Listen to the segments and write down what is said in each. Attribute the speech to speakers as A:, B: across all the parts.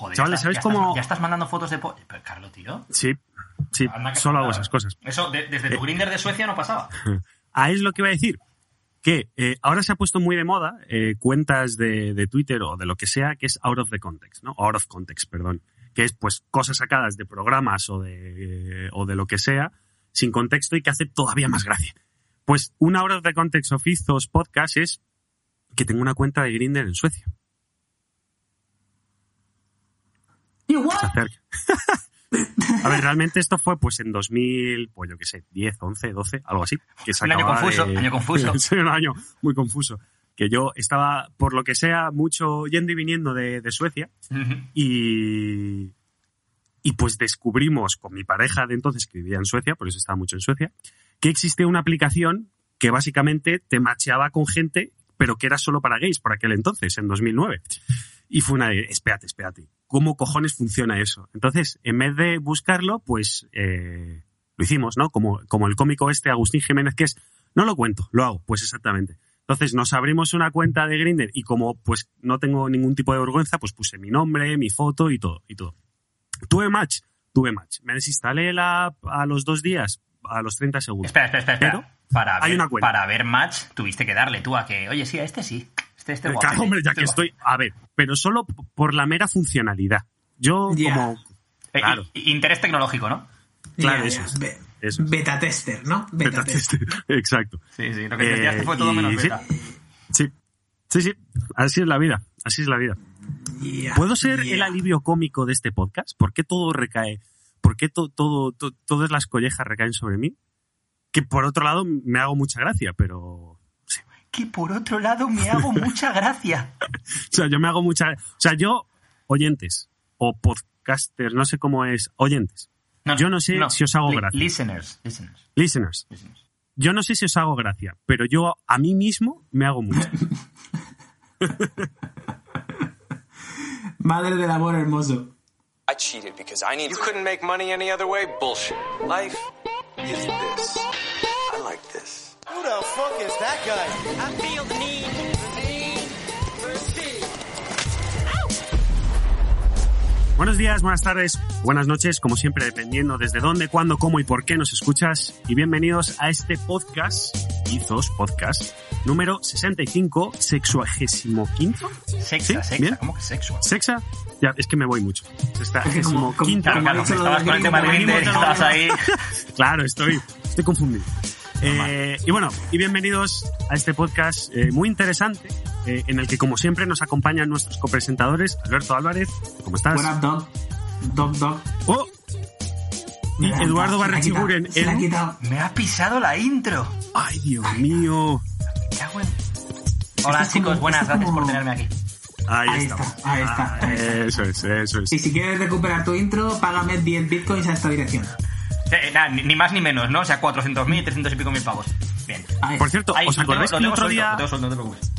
A: Joder,
B: Chavales,
A: ya,
B: ¿sabéis
A: ya
B: cómo-
A: Estás, ya estás mandando fotos de... po- Pero, Carlos, tío.
B: Sí, sí,
A: anda
B: solo hago esas cosas.
A: Eso, de- desde tu Grinder de Suecia no pasaba.
B: Ah, es lo que iba a decir. Que eh, ahora se ha puesto muy de moda eh, cuentas de, de Twitter o de lo que sea que es out of the context, ¿no? Out of context, perdón. Que es pues cosas sacadas de programas o de, eh, o de lo que sea sin contexto y que hace todavía más gracia. Pues un out of the context of Ethos podcast es que tengo una cuenta de Grindr en Suecia.
C: You what?
B: Se acerca. A ver, realmente esto fue pues en 2000, pues yo qué sé, 10, 11, 12, algo así. Que se
A: Un año confuso,
B: de-
A: año confuso.
B: Sí, un año muy confuso. Que yo estaba, por lo que sea, mucho yendo y viniendo de, de Suecia y, y pues descubrimos con mi pareja de entonces, que vivía en Suecia, por eso estaba mucho en Suecia, que existía una aplicación que básicamente te macheaba con gente, pero que era solo para gays por aquel entonces, en 2009. Y fue una de, espérate, espérate, ¿cómo cojones funciona eso? Entonces, en vez de buscarlo, pues eh, lo hicimos, ¿no? Como, como el cómico este Agustín Jiménez, que es, no lo cuento, lo hago, pues exactamente. Entonces nos abrimos una cuenta de Grindr y como pues no tengo ningún tipo de vergüenza, pues puse mi nombre, mi foto y todo, y todo. Tuve match, tuve match. Me desinstalé la app a los dos días, a los 30 segundos.
A: Espera, espera, espera. espera.
B: Pero
A: para,
B: hay
A: ver,
B: una cuenta.
A: para ver match tuviste que darle tú a que, oye, sí, a este sí. Este, este
B: Eh,
A: guapete,
B: claro, hombre, ya
A: este
B: que
A: guapete.
B: estoy, a ver, pero solo por la mera funcionalidad. Yo
C: Ya.
B: como,
A: Eh,
B: claro.
A: i- interés tecnológico, ¿no?
B: Claro,
C: Ya,
B: eso.
C: Be-
B: Eso es.
C: Beta tester, ¿no? Beta,
B: Beta
C: tester.
B: tester. Exacto.
A: Sí, sí. Lo que
B: Eh,
A: fue todo
B: y
A: menos beta.
B: Sí, sí, sí. Así es la vida. Así es la vida. ¿Puedo ser el alivio cómico de este podcast? ¿Por qué todo recae? ¿Por qué to- todo, to- todas las collejas recaen sobre mí? Que por otro lado me hago mucha gracia, pero.
A: Que por otro lado me hago mucha gracia.
B: O sea, yo me hago mucha. O sea, yo, oyentes o podcasters, no sé cómo es. Oyentes. Yo no sé si os hago gracia.
A: Listeners, listeners,
B: Listeners.
A: listeners.
B: Yo no sé si os hago gracia, pero yo a mí mismo me hago mucha.
C: Madre del amor hermoso.
D: I cheated because I need. You couldn't make money any other way? Bullshit. Life is this.
E: The fuck is that guy?
F: I feel the need, the need for speed.
B: Buenos días, buenas tardes, buenas noches, como siempre, dependiendo desde dónde, cuándo, cómo y por qué nos escuchas. Y bienvenidos a este podcast, Izos Podcast, número 65, sexuagésimo quinto.
A: Sexa,
B: ¿Sí?
A: sexa,
B: ¿Bien?
A: ¿cómo que sexual?
B: ¿Sexa? Ya, es que me voy mucho. Sexagésimo
C: como-
B: quinto.
A: Claro, estabas con el tema de estabas ahí.
B: Claro, estoy, estoy confundido. Eh, y bueno, y bienvenidos a este podcast eh, muy interesante, eh, en el que como siempre nos acompañan nuestros copresentadores, Alberto Álvarez, ¿cómo estás?
C: Up, dog? Dog, dog.
B: Oh, y Eduardo
C: quitado, se la ha quitado.
A: Me ha pisado la intro.
B: Ay, Dios mío.
A: Hola chicos,
C: como-
A: buenas, gracias por tenerme aquí.
B: Ahí,
C: está, ahí está,
B: Ah,
C: ahí está.
B: Eso es, eso es.
C: Y si quieres recuperar tu intro, págame 10 bitcoins a esta dirección.
A: Eh, nada, ni, ni más ni menos, ¿no? O sea, 400.000, 300 y pico mil pavos. Bien.
C: Ahí
B: Por cierto,
A: Ahí,
B: ¿os
A: tengo-
B: acordáis que el otro día
A: no te preocupes.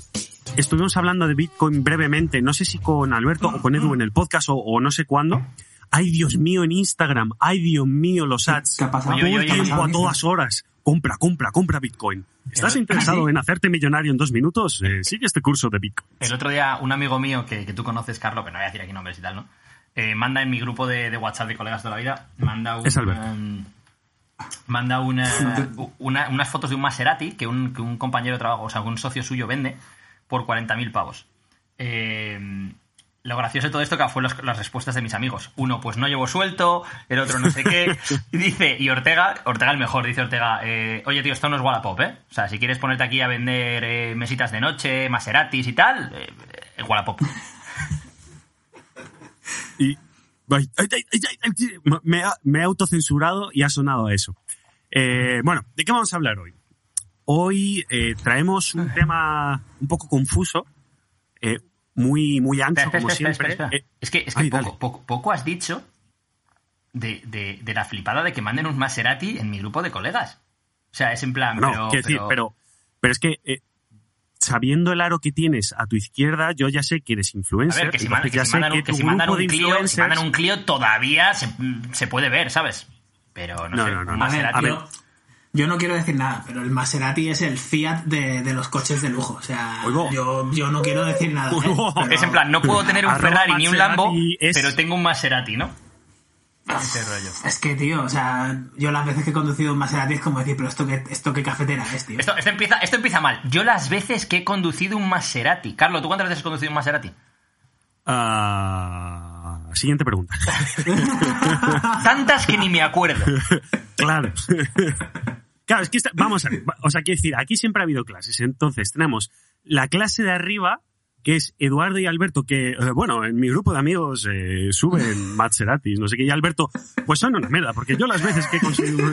B: estuvimos hablando de Bitcoin brevemente, no sé si con Alberto o con Edu en el podcast o, o no sé cuándo? Ay, Dios mío, en Instagram. Ay, Dios mío, los ads.
C: ¿Qué ha pasado?
B: Todo
A: Oye,
B: el
A: oye, oye,
B: tiempo, a todas horas. Compra, compra, compra Bitcoin. ¿Estás
A: ¿Ah,
B: interesado
C: sí?
B: en hacerte millonario en dos minutos? Eh, sigue este curso de Bitcoin.
A: El otro día, un amigo mío que, que tú conoces, Carlos, que no voy a decir aquí nombres y tal, ¿no? Eh, manda en mi grupo de, de WhatsApp de colegas de la vida, manda un,
B: Es
A: um, manda una, una- unas fotos de un Maserati que un, que un compañero de trabajo, o sea, que un socio suyo vende por 40.000 pavos. Eh, lo gracioso de todo esto que fue los- las respuestas de mis amigos. Uno, pues no llevo suelto, el otro no sé qué. Y dice, y Ortega, Ortega el mejor, dice Ortega, eh, oye tío, esto no es Wallapop, ¿eh? O sea, si quieres ponerte aquí a vender eh, mesitas de noche, Maseratis y tal, eh, eh, Wallapop.
B: Y me, he autocensurado y ha sonado a eso. Eh, bueno, ¿de qué vamos a hablar hoy? Hoy eh, traemos un tema un poco confuso, eh, muy, muy ancho,
A: Espera,
B: como
A: espera,
B: siempre.
A: espera, Es que, es que
B: ay,
A: poco, poco, poco has dicho de, de- de la flipada de que manden un Maserati en mi grupo de colegas. O sea, es en plan,
B: no,
A: pero,
B: quiero decir, pero, pero es que sabiendo el aro que tienes a tu izquierda, yo ya sé que eres
A: A
B: influencer.
A: ver, que si, mandan, que
B: ya
A: si
B: sé
A: mandan un,
B: que
A: si mandan un Clio, si mandan un Clio todavía se, se puede ver, ¿sabes? Pero no,
B: No,
A: sé,
B: no, no,
A: un
B: no.
C: A ver,
A: Maserati...
B: A ver,
C: yo, no quiero decir nada, pero el Maserati es el Fiat de, de los coches de lujo. O sea, yo, yo no quiero decir nada. ¿eh? Pero-
A: Es en plan, no puedo tener un Ferrari ni un Lambo,
B: es-
A: pero tengo un Maserati, ¿no? Ese rollo.
C: Es que, tío, o sea, yo las veces que he conducido un Maserati es como decir, pero esto qué, esto qué cafetera es, tío.
A: Esto, esto empieza, esto empieza mal. Yo las veces que he conducido un Maserati. Carlos, ¿tú cuántas veces has conducido un Maserati?
B: Ah, siguiente pregunta.
A: Tantas que ni me acuerdo.
B: claro. Claro, es que vamos a ver, o sea, quiero decir, aquí siempre ha habido clases. Entonces, tenemos la clase de arriba, que es Eduardo y Alberto, que, eh, bueno, en mi grupo de amigos eh, suben Maseratis, no sé qué, y Alberto, pues son una mierda, porque yo las veces que he conseguido...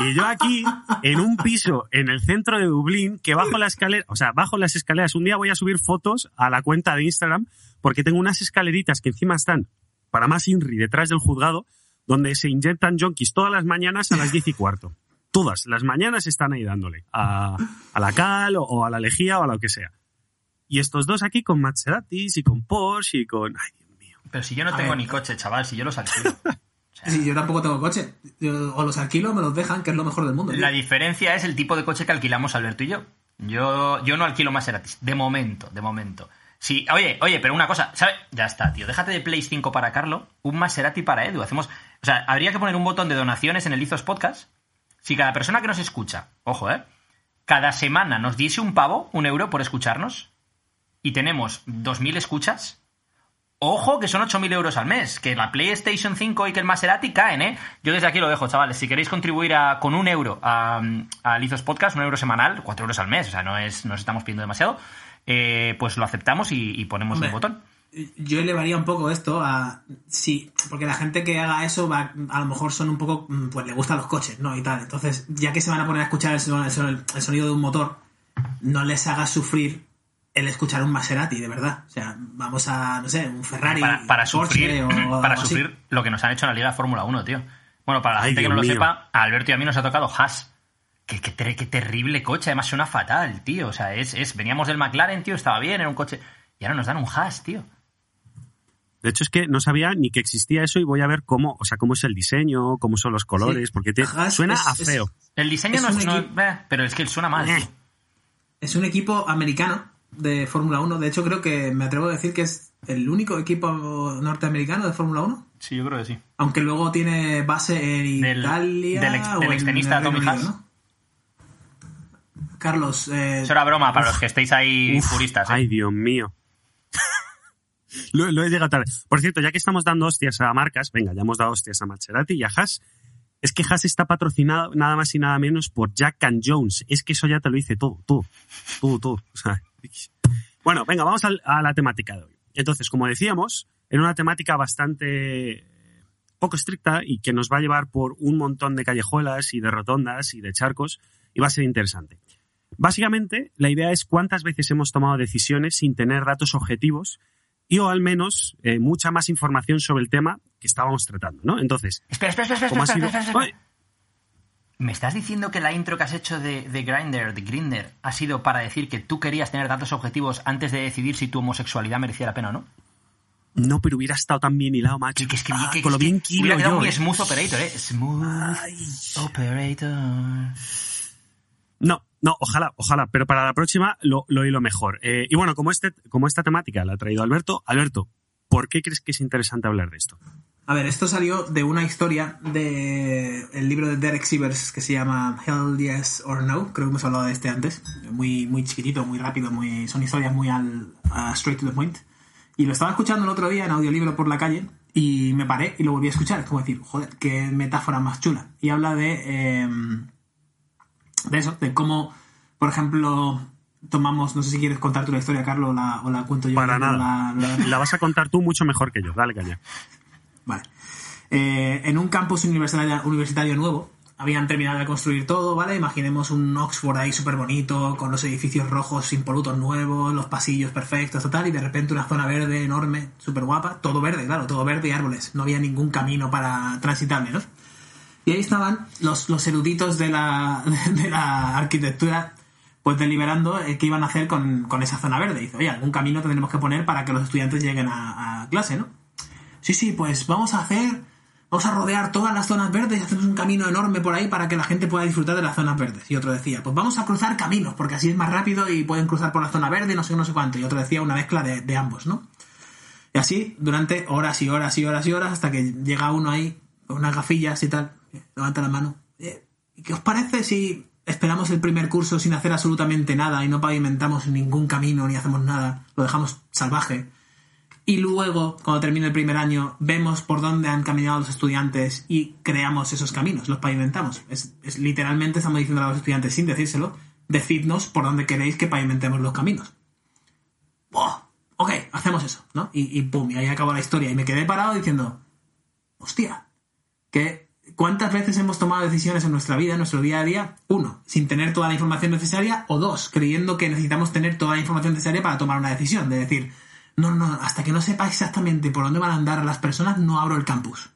B: Y yo aquí, en un piso en el centro de Dublín, que bajo la escalera, o sea, bajo las escaleras, un día voy a subir fotos a la cuenta de Instagram, porque tengo unas escaleritas que encima están, para más INRI, detrás del juzgado, donde se inyectan junkies todas las mañanas a las 10 y cuarto. Todas las mañanas están ahí dándole a, a la cal o, o a la lejía o a lo que sea. Y estos dos aquí con Maseratis y con Porsche y con... Ay, Dios mío.
A: Pero si yo no
C: A
A: tengo
C: ver.
A: ni coche, chaval, si yo los alquilo.
C: Sí, yo tampoco tengo coche. Yo, o los alquilo o me los dejan, que es lo mejor del mundo. tío.
A: La diferencia es el tipo de coche que alquilamos Alberto y yo. Yo, yo no alquilo Maseratis. De momento, de momento. Sí, oye, oye, pero una cosa, ¿sabes? Ya está, tío. Déjate de Play 5 para Carlo, un Maserati para Edu. Hacemos. O sea, habría que poner un botón de donaciones en el Izos Podcast. Si cada persona que nos escucha, ojo, ¿eh? Cada semana nos diese un pavo, un euro por escucharnos, y tenemos 2.000 escuchas, Ojo, que son 8.000 euros al mes. Que la PlayStation 5 y que el Maserati caen, ¿eh? Yo desde aquí lo dejo, chavales. Si queréis contribuir a- con un euro a, a Lizos Podcast, un euro semanal, cuatro euros al mes, o sea, no es, nos estamos pidiendo demasiado, eh, pues lo aceptamos y, y ponemos
C: Hombre,
A: el botón.
C: Yo elevaría un poco esto a. Sí, porque la gente que haga eso va, a lo mejor son un poco. mm, Pues le gustan los coches, ¿no? Y tal. Entonces, ya que se van a poner a escuchar el, el sonido de un motor, no les haga sufrir el escuchar un Maserati, de verdad. O sea, vamos a, no sé, un Ferrari.
A: Para, para
C: Porsche
A: sufrir,
C: o
A: para
C: así.
A: sufrir lo que nos han hecho en la Liga de Fórmula 1, tío. Bueno, para la
B: Ay,
A: gente que no lo
B: mío.
A: sepa, a Alberto y a mí nos ha tocado Haas. Qué, qué ter- qué terrible coche, además suena fatal, tío. O sea, es, es, veníamos del McLaren, tío, estaba bien, era un coche. Y ahora nos dan un Haas, tío.
B: De hecho, es que no sabía ni que existía eso y voy a ver cómo, o sea, cómo es el diseño, cómo son los colores,
C: Sí.
B: porque te-
C: Haas
B: suena
C: es-
B: a
C: es-
B: feo.
A: El diseño
C: Es
A: no es. no- eh, pero es que suena mal,
B: Eh.
C: Es un equipo americano de Fórmula 1. De hecho, creo que me atrevo a decir que es el único equipo norteamericano de Fórmula 1.
A: Sí, yo creo que sí.
C: Aunque luego tiene base en
A: Del-
C: Italia.
A: del ex-
C: o
A: del Tommy Haas.
C: ¿no? Carlos, eh,
A: Eso era broma para los que estéis ahí
B: Uf,
A: puristas. ¿eh?
B: Ay, Dios mío. lo, lo he llegado tarde. Por cierto, ya que estamos dando hostias a marcas, venga, ya hemos dado hostias a Maserati y a Haas. Es que Haas está patrocinado nada más y nada menos por Jack and Jones. Es que eso ya te lo dice todo, todo, todo, todo. O sea, bueno, venga, vamos a la temática de hoy. Entonces, como decíamos, era una temática bastante poco estricta y que nos va a llevar por un montón de callejuelas y de rotondas y de charcos y va a ser interesante. Básicamente, la idea es cuántas veces hemos tomado decisiones sin tener datos objetivos y o al menos eh, mucha más información sobre el tema que estábamos tratando, ¿no? Entonces,
A: Espera, espera, espera,
B: ¿cómo
A: espera, espera, espera. ¿Me estás diciendo que la intro que has hecho de, de Grindr, de Grinder, ha sido para decir que tú querías tener datos objetivos antes de decidir si tu homosexualidad merecía la pena o no?
B: No, pero hubiera estado tan bien hilado, macho.
A: Que, es que,
B: Ah,
A: que-
B: con lo bien que
A: hubiera quedado
B: yo,
A: muy
B: eh.
A: smooth operator, ¿eh? Smooth
B: Ay.
A: operator.
B: No, no, ojalá, ojalá, pero para la próxima lo, lo hilo mejor. Eh, y bueno, como, este, como esta temática la ha traído Alberto, Alberto, ¿por qué crees que es interesante hablar de esto?
C: A ver, esto salió de una historia de el libro de Derek Sivers que se llama Hell Yes or No. Creo que hemos hablado de este antes. Muy, muy chiquitito, muy rápido, muy, son historias muy al a straight to the point. Y lo estaba escuchando el otro día en audiolibro por la calle y me paré y lo volví a escuchar. Es como decir, joder, qué metáfora más chula. Y habla de, em, de eso, de cómo, por ejemplo, tomamos, no sé si quieres contar tú la historia, Carlos, o la, o la cuento yo.
B: Para nada.
C: la-
B: La vas a contar tú mucho mejor que yo. Dale caña.
C: Vale. Eh, en un campus universitario, nuevo, habían terminado de construir todo, ¿vale? Imaginemos un Oxford ahí súper bonito, con los edificios rojos impolutos nuevos, los pasillos perfectos, total, y de repente una zona verde enorme, súper guapa, todo verde, claro, todo verde y árboles. No había ningún camino para transitable, ¿no? Y ahí estaban los, los eruditos de la, de la arquitectura, pues deliberando eh, qué iban a hacer con, con esa zona verde. dice, oye, algún camino tendremos que poner para que los estudiantes lleguen a, a clase, ¿no? Sí, sí, pues vamos a hacer vamos a rodear todas las zonas verdes y hacemos un camino enorme por ahí para que la gente pueda disfrutar de las zonas verdes. Y otro decía, pues vamos a cruzar caminos, porque así es más rápido y pueden cruzar por la zona verde, no sé, no sé cuánto. Y otro decía una mezcla de, de ambos, ¿no? Y así durante horas y horas y horas y horas hasta que llega uno ahí con unas gafillas y tal, levanta la mano. Eh, ¿Y qué os parece si esperamos el primer curso sin hacer absolutamente nada y no pavimentamos ningún camino ni hacemos nada? Lo dejamos salvaje. Y luego, cuando termine el primer año, vemos por dónde han caminado los estudiantes y creamos esos caminos, los pavimentamos. Es, literalmente estamos diciendo a los estudiantes sin decírselo, decidnos por dónde queréis que pavimentemos los caminos. ¡Buah! Ok, hacemos eso, ¿no? Y, y pum, y ahí acabó la historia. Y me quedé parado diciendo, hostia, que ¿cuántas veces hemos tomado decisiones en nuestra vida, en nuestro día a día? Uno, sin tener toda la información necesaria, o dos, creyendo que necesitamos tener toda la información necesaria para tomar una decisión. De decir, no, no, hasta que no sepa exactamente por dónde van a andar las personas, no abro el campus.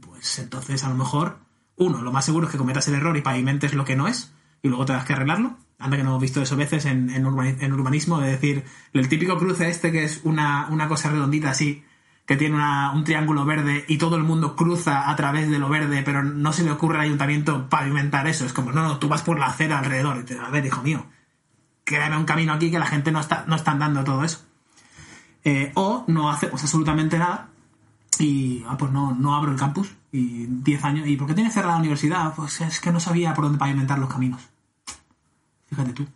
C: Pues entonces, a lo mejor, uno, lo más seguro es que cometas el error y pavimentes lo que no es, y luego tengas que arreglarlo. Anda que no hemos visto eso veces en, en, urbani- en urbanismo, de decir, el típico cruce este que es una, una cosa redondita así, que tiene una- un triángulo verde y todo el mundo cruza a través de lo verde, pero no se le ocurre al ayuntamiento pavimentar eso. Es como, no, no, tú vas por la acera alrededor. Y te, a ver, hijo mío, créame un camino aquí que la gente no está, no está andando todo eso. Eh, o no hacemos absolutamente nada y ah, pues no, no abro el campus y 10 años. ¿Y por qué tiene cerrada la universidad? Pues es que no sabía por dónde pavimentar los caminos. Fíjate tú.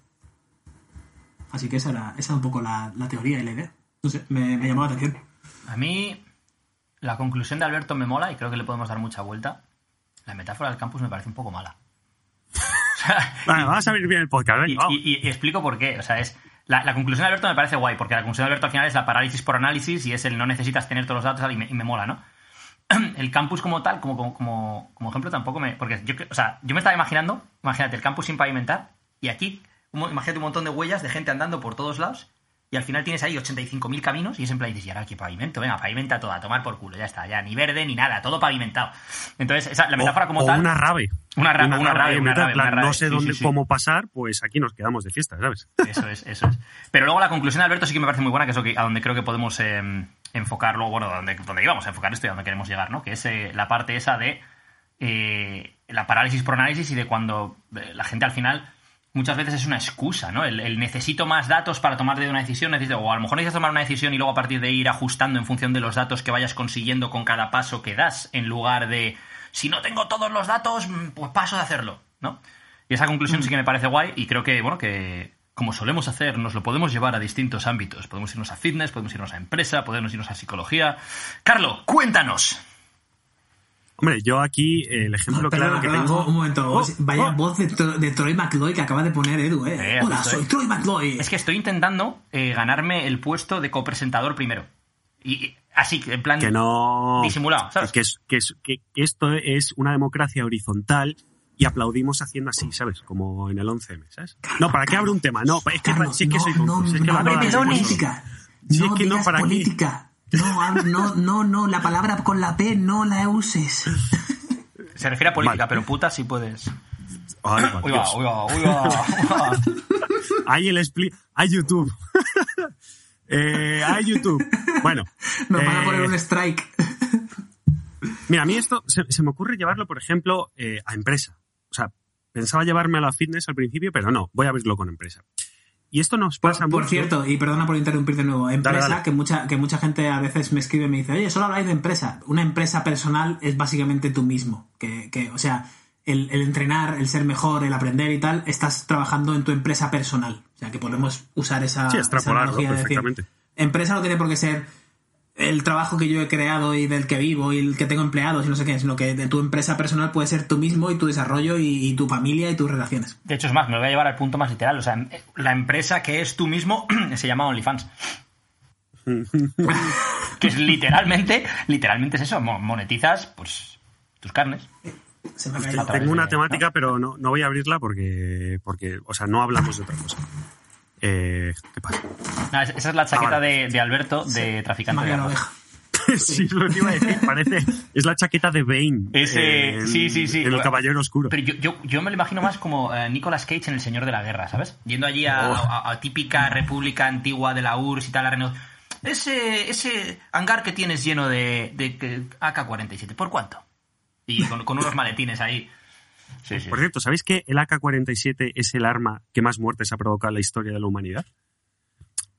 C: Así que esa era, esa era un poco la, la teoría y la idea. No sé, me, me llamó la atención.
A: A mí, la conclusión de Alberto me mola y creo que le podemos dar mucha vuelta. La metáfora del campus me parece un poco mala.
B: Vale, vamos a ver bien el podcast.
A: y explico por qué. O sea, es. La, conclusión de Alberto me parece guay, porque la conclusión de Alberto al final es la parálisis por análisis y es el no necesitas tener todos los datos y me, y me mola, ¿no? El campus como tal, como, como, como, ejemplo, tampoco me. Porque o sea, yo me estaba imaginando, imagínate, el campus sin pavimentar y aquí, imagínate un montón de huellas de gente andando por todos lados y al final tienes ahí 85.000 caminos y es en plan, dices, y ahora qué pavimento, venga, pavimenta todo, a tomar por culo, ya está, ya, ni verde ni nada, todo pavimentado. Entonces, esa, la metáfora como
B: o
A: tal.
B: una rave.
A: Una ra- una rave,
B: en
A: una rave,
B: plan,
A: una rave,
B: No sé
A: sí,
B: dónde,
A: sí, sí.
B: cómo pasar, pues aquí nos quedamos de fiesta, ¿sabes?
A: Eso es, eso es. Pero luego la conclusión de Alberto sí que me parece muy buena, que es lo que, a donde creo que podemos eh, enfocarlo, bueno, donde, donde íbamos a enfocar esto y a donde queremos llegar, ¿no? Que es eh, la parte esa de eh, la parálisis por análisis y de cuando eh, la gente al final muchas veces es una excusa, ¿no? El, necesito más datos para tomar de una decisión, necesito, o a lo mejor necesitas tomar una decisión y luego a partir de ir ajustando en función de los datos que vayas consiguiendo con cada paso que das, en lugar de si no tengo todos los datos, mm, pues paso de hacerlo, ¿no? Y esa conclusión sí que me parece guay y creo que, bueno, que como solemos hacer, nos lo podemos llevar a distintos ámbitos. Podemos irnos a fitness, podemos irnos a empresa, podemos irnos a psicología. Carlo, cuéntanos.
B: Hombre, yo aquí el ejemplo claro que tengo.
C: Un momento,
B: Oh,
C: vaya
B: oh.
C: voz de, Tro- de Troy McCloy que acaba de poner Edu, ¿eh?
A: Eh,
C: Hola, soy. Troy McCloy.
A: Es que estoy intentando eh, ganarme el puesto de copresentador primero. Y, así, en plan...
B: que no.
A: Disimulado, ¿sabes?
B: Que, es- que, es- que esto es una democracia horizontal y aplaudimos haciendo así, ¿sabes? Como en el 11M, ¿sabes? No, ¿para qué abro un tema? No, es que,
C: Carlos,
B: es que soy
C: no,
B: tonto,
C: no,
B: si es que
C: no política.
B: Si
C: no
B: es que no,
C: digas
B: ¿para qué?
C: No, no, no, no, la palabra con la P no la uses.
A: Se refiere a política,
B: Vale.
A: pero puta sí puedes.
B: Ay,
A: Uy, va, uy, va, uy, va, uy, va.
B: Hay el expli... Hay YouTube. eh, hay YouTube. Bueno.
C: Nos van a
B: eh,
C: poner un strike.
B: Mira, a mí esto se, se me ocurre llevarlo, por ejemplo, eh, a empresa. O sea, pensaba llevarme a la fitness al principio, pero no, voy a abrirlo con empresa. Y esto nos pasa
C: Por, por
B: mucho.
C: cierto, y perdona por interrumpir de nuevo, empresa,
B: dale.
C: Que, mucha, que mucha gente a veces me escribe y me dice, oye, solo habláis de empresa. Una empresa personal es básicamente tú mismo. Que, que, o sea, el, el entrenar, el ser mejor, el aprender y tal, estás trabajando en tu empresa personal. O sea, que podemos usar esa,
B: Sí,
C: esa de decir, empresa no tiene por qué ser el trabajo que yo he creado y del que vivo y el que tengo empleados y no sé qué, sino que de tu empresa personal puede ser tú mismo y tu desarrollo y, y tu familia y tus relaciones.
A: De hecho, es más, me lo voy a llevar al punto más literal. O sea, la empresa que es tú mismo se llama OnlyFans. que es literalmente, literalmente es eso. mo- Monetizas, pues, tus carnes.
C: Se me ha caído.
B: Tengo una temática, pero no, no voy a abrirla porque, porque, o sea, no hablamos de otra cosa. Eh, ¿Qué pasa?
A: Ah, esa es la chaqueta
B: Ah, vale.
A: de, de Alberto de traficante
C: ha
A: de
C: la oveja.
B: sí, lo que iba a decir, parece. Es la chaqueta de Bane.
A: Ese-
B: en-
A: sí, sí, sí.
B: En el Caballero Oscuro.
A: Pero yo, yo, yo me lo imagino más como eh, Nicolas Cage en El Señor de la Guerra, ¿sabes? Yendo allí a,
B: Oh.
A: a- a típica república antigua de la URSS y tal, a reno- ese, ese hangar que tienes lleno de, de que- AK-47, ¿por cuánto? Y con, con unos maletines ahí. Sí, sí.
B: Por cierto, ¿sabéis que el AK-47 es el arma que más muertes ha provocado en la historia de la humanidad?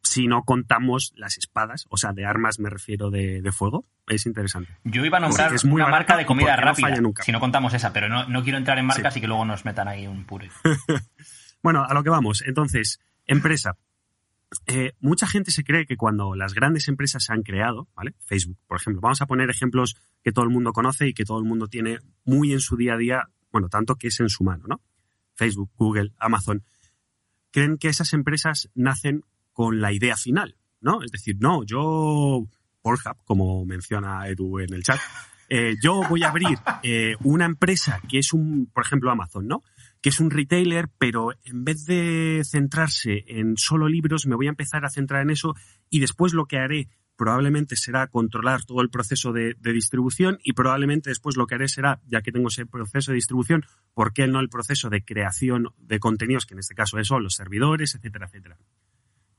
B: Si no contamos las espadas, o sea, de armas me refiero de, de fuego, es interesante.
A: Yo iba a nombrar
B: es muy
A: una marca de comida
B: no
A: rápida,
B: falla nunca.
A: si no contamos esa, pero no, no quiero entrar en marcas y que luego nos metan ahí un puro.
B: Bueno, a lo que vamos. Entonces, empresa. Eh, mucha gente se cree que cuando las grandes empresas se han creado, ¿vale? Facebook, por ejemplo. Vamos a poner ejemplos que todo el mundo conoce y que todo el mundo tiene muy en su día a día, bueno, tanto que es en su mano, ¿no? Facebook, Google, Amazon. Creen que esas empresas nacen con la idea final, ¿no? Es decir, no, yo, Pornhub, como menciona Edu en el chat, eh, yo voy a abrir eh, una empresa que es un, por ejemplo, Amazon, ¿no? Que es un retailer, pero en vez de centrarse en solo libros, me voy a empezar a centrar en eso y después lo que haré probablemente será controlar todo el proceso de, de distribución y probablemente después lo que haré será, ya que tengo ese proceso de distribución, ¿por qué no el proceso de creación de contenidos, que en este caso son los servidores, etcétera, etcétera?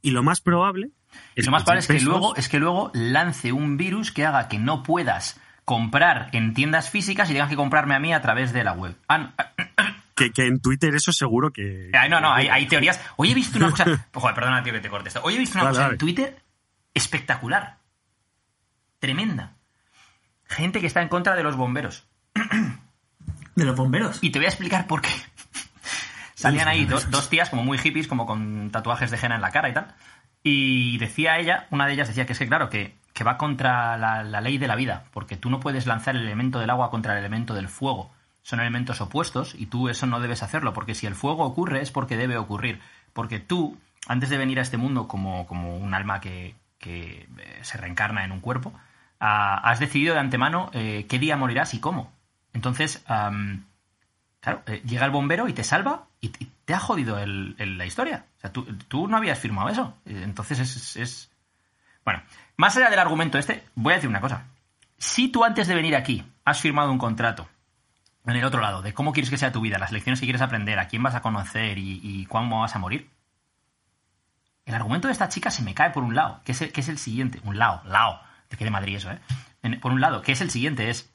B: Y lo más probable es
A: lo más probable es que, luego, es que luego lance un virus que haga que no puedas comprar en tiendas físicas y tengas que comprarme a mí a través de la web. Ah,
B: que, que en Twitter eso seguro que...
A: Ay, no, no, hay, hay teorías. Hoy he visto una cosa. Joder, perdona, tío, que te corte esto. Hoy he visto una
B: Dale,
A: cosa
B: dale.
A: en Twitter espectacular. Tremenda. Gente que está en contra de los bomberos.
C: De los bomberos.
A: Y te voy a explicar por qué. Salían ahí dos, dos tías como muy hippies, como con tatuajes de henna en la cara y tal. Y decía ella, una de ellas decía que es que, claro, que, que va contra la, la ley de la vida, porque tú no puedes lanzar el elemento del agua contra el elemento del fuego. Son elementos opuestos y tú eso no debes hacerlo, porque si el fuego ocurre es porque debe ocurrir. Porque tú, antes de venir a este mundo como, como un alma que, que, eh, se reencarna en un cuerpo, ah, has decidido de antemano eh, qué día morirás y cómo. Entonces, Claro, eh, llega el bombero y te salva y, te ha jodido el- la historia. O sea, tú, tú no habías firmado eso. Entonces es, es- Bueno, más allá del argumento este, voy a decir una cosa. Si tú antes de venir aquí has firmado un contrato en el otro lado de cómo quieres que sea tu vida, las lecciones que quieres aprender, a quién vas a conocer y, y cuándo vas a morir, el argumento de esta chica se me cae por un lado, que es el, que es el siguiente. Un lado, lado. Te quede Madrid eso, ¿eh? Por un lado, que es el siguiente, es...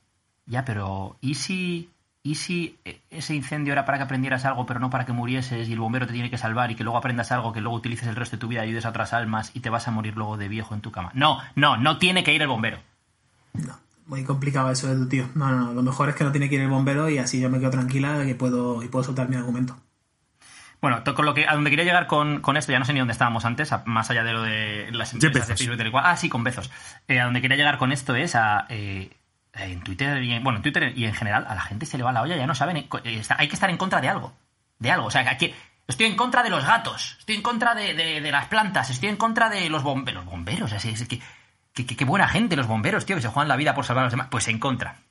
A: Ya, pero ¿y si, ¿y si eh, ese incendio era para que aprendieras algo, pero no para que murieses y el bombero te tiene que salvar y que luego aprendas algo, que luego utilices el resto de tu vida y ayudes a otras almas y te vas a morir luego de viejo en tu cama? No, no, no tiene que ir el bombero.
C: No, muy complicado eso de tu tío. No, no, lo mejor es que no tiene que ir el bombero y así yo me quedo tranquila y puedo, y puedo soltar mi argumento.
A: Bueno, con lo que, a donde quería llegar con, con esto, ya no sé ni dónde estábamos antes, a- más allá de lo de las empresas de. Facebook y tal y cual. Ah, sí, con Bezos. Eh, a donde quería llegar con esto es a... eh, en Twitter y en, bueno, en Twitter y en general a la gente se le va la olla, ya no saben, eh, está- hay que estar en contra de algo, de algo, o sea, que aquí estoy en contra de los gatos, estoy en contra de, de- de las plantas, estoy en contra de los bomberos, los bomberos, así es que, que, que- qué buena gente los bomberos, tío, que se juegan la vida por salvar a los demás, pues en contra.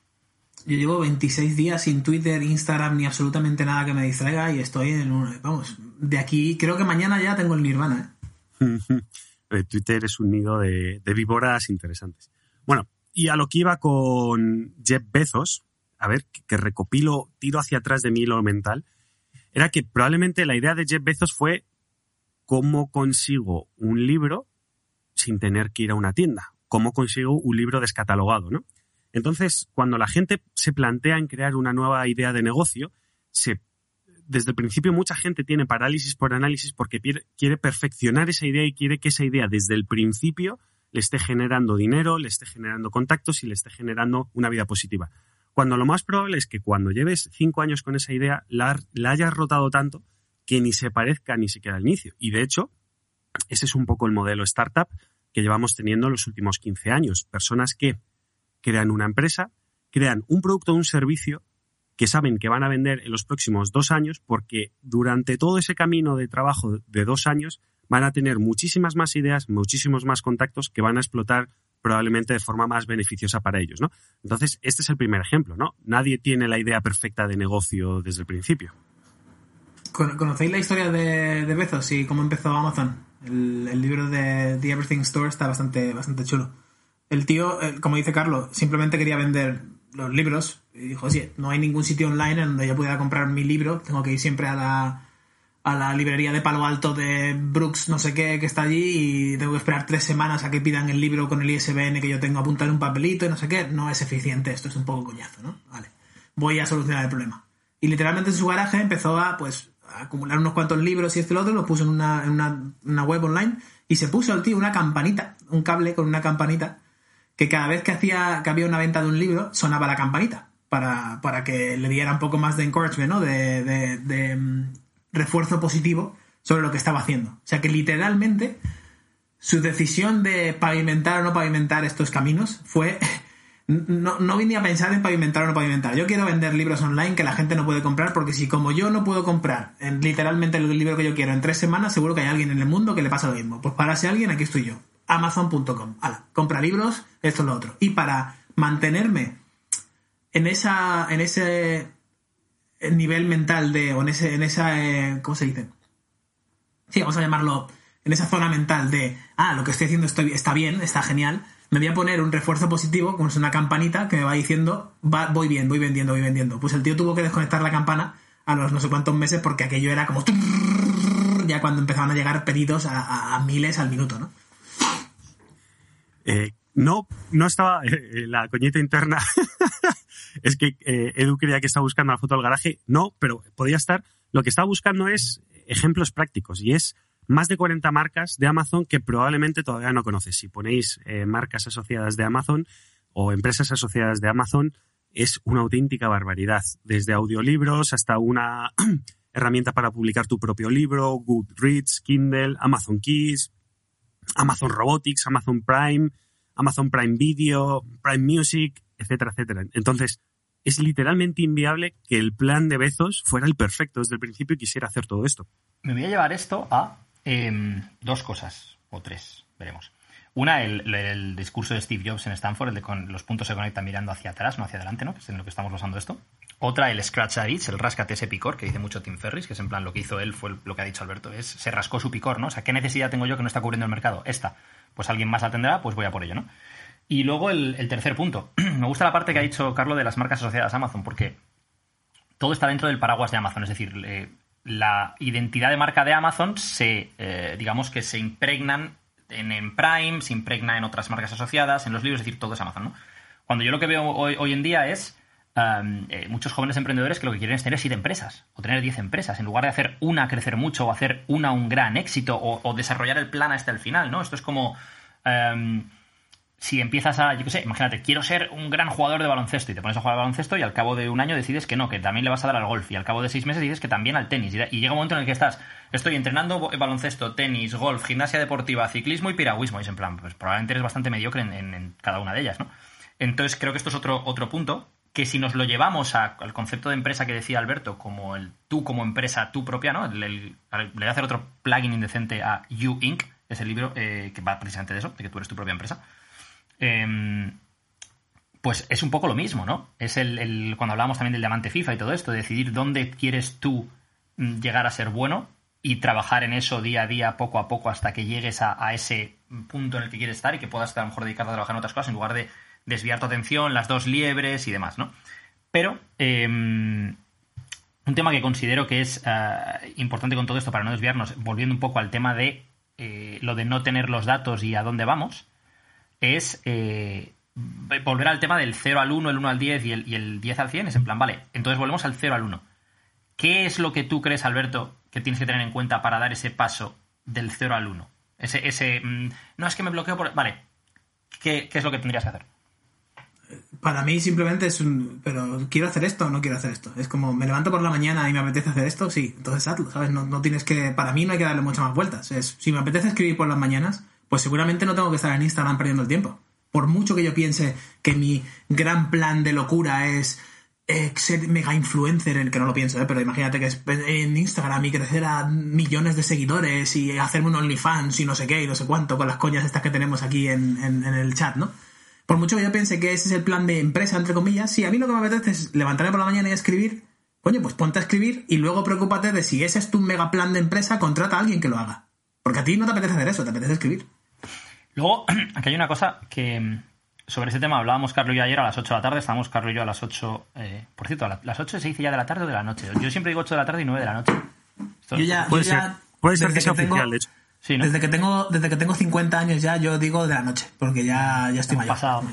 C: Yo llevo 26 días sin Twitter, Instagram ni absolutamente nada que me distraiga y estoy en un... Vamos, de aquí creo que mañana ya tengo el nirvana. ¿eh?
B: Eh, Twitter es un nido de, de víboras interesantes. Bueno, y a lo que iba con Jeff Bezos, a ver, que, que recopilo, tiro hacia atrás de mi hilo mental, era que probablemente la idea de Jeff Bezos fue cómo consigo un libro sin tener que ir a una tienda, cómo consigo un libro descatalogado, ¿no? Entonces, cuando la gente se plantea en crear una nueva idea de negocio, desde el principio mucha gente tiene parálisis por análisis porque quiere, quiere perfeccionar esa idea y quiere que esa idea desde el principio le esté generando dinero, le esté generando contactos y le esté generando una vida positiva. Cuando lo más probable es que cuando lleves cinco años con esa idea, la, la hayas rotado tanto que ni se parezca ni siquiera al inicio. Y de hecho, ese es un poco el modelo startup que llevamos teniendo los últimos 15 años. Personas que crean una empresa, crean un producto o un servicio que saben que van a vender en los próximos dos años porque durante todo ese camino de trabajo de dos años van a tener muchísimas más ideas, muchísimos más contactos que van a explotar probablemente de forma más beneficiosa para ellos, ¿no? Entonces, este es el primer ejemplo, ¿no? Nadie tiene la idea perfecta de negocio desde el principio.
C: Con- ¿Conocéis la historia de, de Bezos y cómo empezó Amazon? El, el libro de The Everything Store está bastante, bastante chulo. El tío, como dice Carlos, simplemente quería vender los libros y dijo, oye, no hay ningún sitio online en donde yo pudiera comprar mi libro, tengo que ir siempre a la, a la librería de Palo Alto de Brooks, no sé qué, que está allí y tengo que esperar tres semanas a que pidan el libro con el ISBN que yo tengo apuntado en un papelito y no sé qué. No es eficiente, esto es un poco coñazo, ¿no? Vale. Voy a solucionar el problema. Y literalmente en su garaje empezó a, pues, acumular unos cuantos libros y este y lo otro, lo puso en una, en una, una web online y se puso el tío una campanita, un cable con una campanita, que cada vez que hacía, que había una venta de un libro, sonaba la campanita. Para, para que le diera un poco más de encouragement, ¿no? De, de, de, mm, refuerzo positivo sobre lo que estaba haciendo. O sea que literalmente su decisión de pavimentar o no pavimentar estos caminos fue... No, no vine a pensar en pavimentar o no pavimentar. Yo quiero vender libros online que la gente no puede comprar porque si como yo no puedo comprar en, literalmente el libro que yo quiero en tres semanas, seguro que hay alguien en el mundo que le pasa lo mismo. Pues para ese alguien, aquí estoy yo. Amazon.com. Compra libros, esto es lo otro. Y para mantenerme en esa... En ese nivel mental de, o en, ese, en esa, eh, ¿cómo se dice? Sí, vamos a llamarlo, en esa zona mental de, ah, lo que estoy haciendo estoy, está bien, está genial, me voy a poner un refuerzo positivo, como es una campanita que me va diciendo, voy bien, voy vendiendo, voy vendiendo. Pues el tío tuvo que desconectar la campana a los no sé cuántos meses porque aquello era como... Ya cuando empezaban a llegar pedidos a, miles al minuto, ¿no?
B: No, no estaba la coñita interna. es que Edu creía que estaba buscando la foto del garaje. No, pero podía estar. Lo que estaba buscando es ejemplos prácticos y es más de 40 marcas de Amazon que probablemente todavía no conoces. Si ponéis eh, marcas asociadas de Amazon o empresas asociadas de Amazon, es una auténtica barbaridad. Desde audiolibros hasta una herramienta para publicar tu propio libro, Goodreads, Kindle, Amazon Keys, Amazon Robotics, Amazon Prime, Amazon Prime Video, Prime Music, etcétera, etcétera. Entonces, es literalmente inviable que el plan de Bezos fuera el perfecto desde el principio y quisiera hacer todo esto.
A: Me voy a llevar esto a eh, dos cosas, o tres, veremos. Una, el, discurso de Steve Jobs en Stanford, el de con los puntos se conectan mirando hacia atrás, no hacia adelante, ¿no? Que es en lo que estamos basando esto. Otra, el Scratch a Itch, el ráscate ese picor, que dice mucho Tim Ferris, que es en plan lo que hizo él, fue lo que ha dicho Alberto, es se rascó su picor, ¿no? O sea, ¿qué necesidad tengo yo que no está cubriendo el mercado? Esta. Pues alguien más la pues voy a por ello, ¿no? Y luego el, tercer punto. Me gusta la parte que ha dicho Carlos de las marcas asociadas a Amazon, porque todo está dentro del paraguas de Amazon. Es decir, la identidad de marca de Amazon se, eh, digamos que se impregnan en, Prime, se impregna en otras marcas asociadas, en los libros, es decir, todo es Amazon, ¿no? Cuando yo lo que veo hoy, hoy en día es eh, muchos jóvenes emprendedores que lo que quieren es tener siete empresas o tener diez empresas, en lugar de hacer una crecer mucho o hacer una un gran éxito o, desarrollar el plan hasta el final, ¿no? Esto es como... si empiezas a, yo qué sé, imagínate, quiero ser un gran jugador de baloncesto y te pones a jugar al baloncesto y al cabo de un año decides que no, que también le vas a dar al golf y al cabo de seis meses dices que también al tenis y llega un momento en el que estás, estoy entrenando baloncesto, tenis, golf, gimnasia deportiva, ciclismo y piragüismo y es en plan, pues probablemente eres bastante mediocre en, cada una de ellas, ¿no? Entonces creo que esto es otro, otro punto que si nos lo llevamos a, al concepto de empresa que decía Alberto, como el tú como empresa, tú propia, ¿no? Le voy a hacer otro plugin indecente a You Inc., es el libro eh, que va precisamente de eso, de que tú eres tu propia empresa. Eh, pues es un poco lo mismo, ¿no? Es el, cuando hablábamos también del diamante FIFA y todo esto, decidir dónde quieres tú mm, llegar a ser bueno y trabajar en eso día a día, poco a poco, hasta que llegues a, ese punto en el que quieres estar y que puedas a lo mejor dedicarte a trabajar en otras cosas en lugar de desviar tu atención, las dos liebres y demás, ¿no? Pero eh, un tema que considero que es uh, importante con todo esto para no desviarnos, volviendo un poco al tema de eh, lo de no tener los datos y a dónde vamos, es eh, volver al tema del 0 al 1, el 1 al 10 y el, y el 10 al 100. Es en plan, vale, entonces volvemos al 0 al 1. ¿Qué es lo que tú crees, Alberto, que tienes que tener en cuenta para dar ese paso del 0 al 1? Ese, ese mmm, no es que me bloqueo por... Vale, ¿qué, ¿qué es lo que tendrías que hacer?
C: para mí simplemente es un. Pero quiero hacer esto o no quiero hacer esto. Es como, me levanto por la mañana y me apetece hacer esto, sí, entonces hazlo, ¿sabes? No, no tienes que. Para mí no hay que darle muchas más vueltas. Es, si me apetece escribir por las mañanas, pues seguramente no tengo que estar en Instagram perdiendo el tiempo. Por mucho que yo piense que mi gran plan de locura es eh, ser mega influencer, en el que no lo pienso, ¿eh? pero imagínate que es en Instagram y crecer a millones de seguidores y hacerme un OnlyFans y no sé qué y no sé cuánto con las coñas estas que tenemos aquí en, en, en el chat, ¿no? Por mucho que yo piense que ese es el plan de empresa, entre comillas, sí, a mí lo que me apetece es levantarme por la mañana y escribir. Coño, pues ponte a escribir y luego preocúpate de si ese es tu mega plan de empresa, contrata a alguien que lo haga. Porque a ti no te apetece hacer eso, te apetece escribir.
A: Luego, aquí hay una cosa que sobre ese tema hablábamos Carlos y yo ayer a las 8 de la tarde, estábamos Carlos y yo a las 8, eh, por cierto, a las 8 se dice ya de la tarde o de la noche. Yo siempre digo 8 de la tarde y 9 de la noche. Esto-
C: Yo ya,
B: Puede
C: yo
B: ser,
C: ya-
B: puede ser
C: desde
B: que sea
C: tengo-
B: oficial, de hecho.
A: Sí, ¿no?
C: Desde que tengo, desde que tengo 50 años ya, yo digo de la noche, porque ya, ya estoy
A: Hemos
C: mayor.
A: pasado.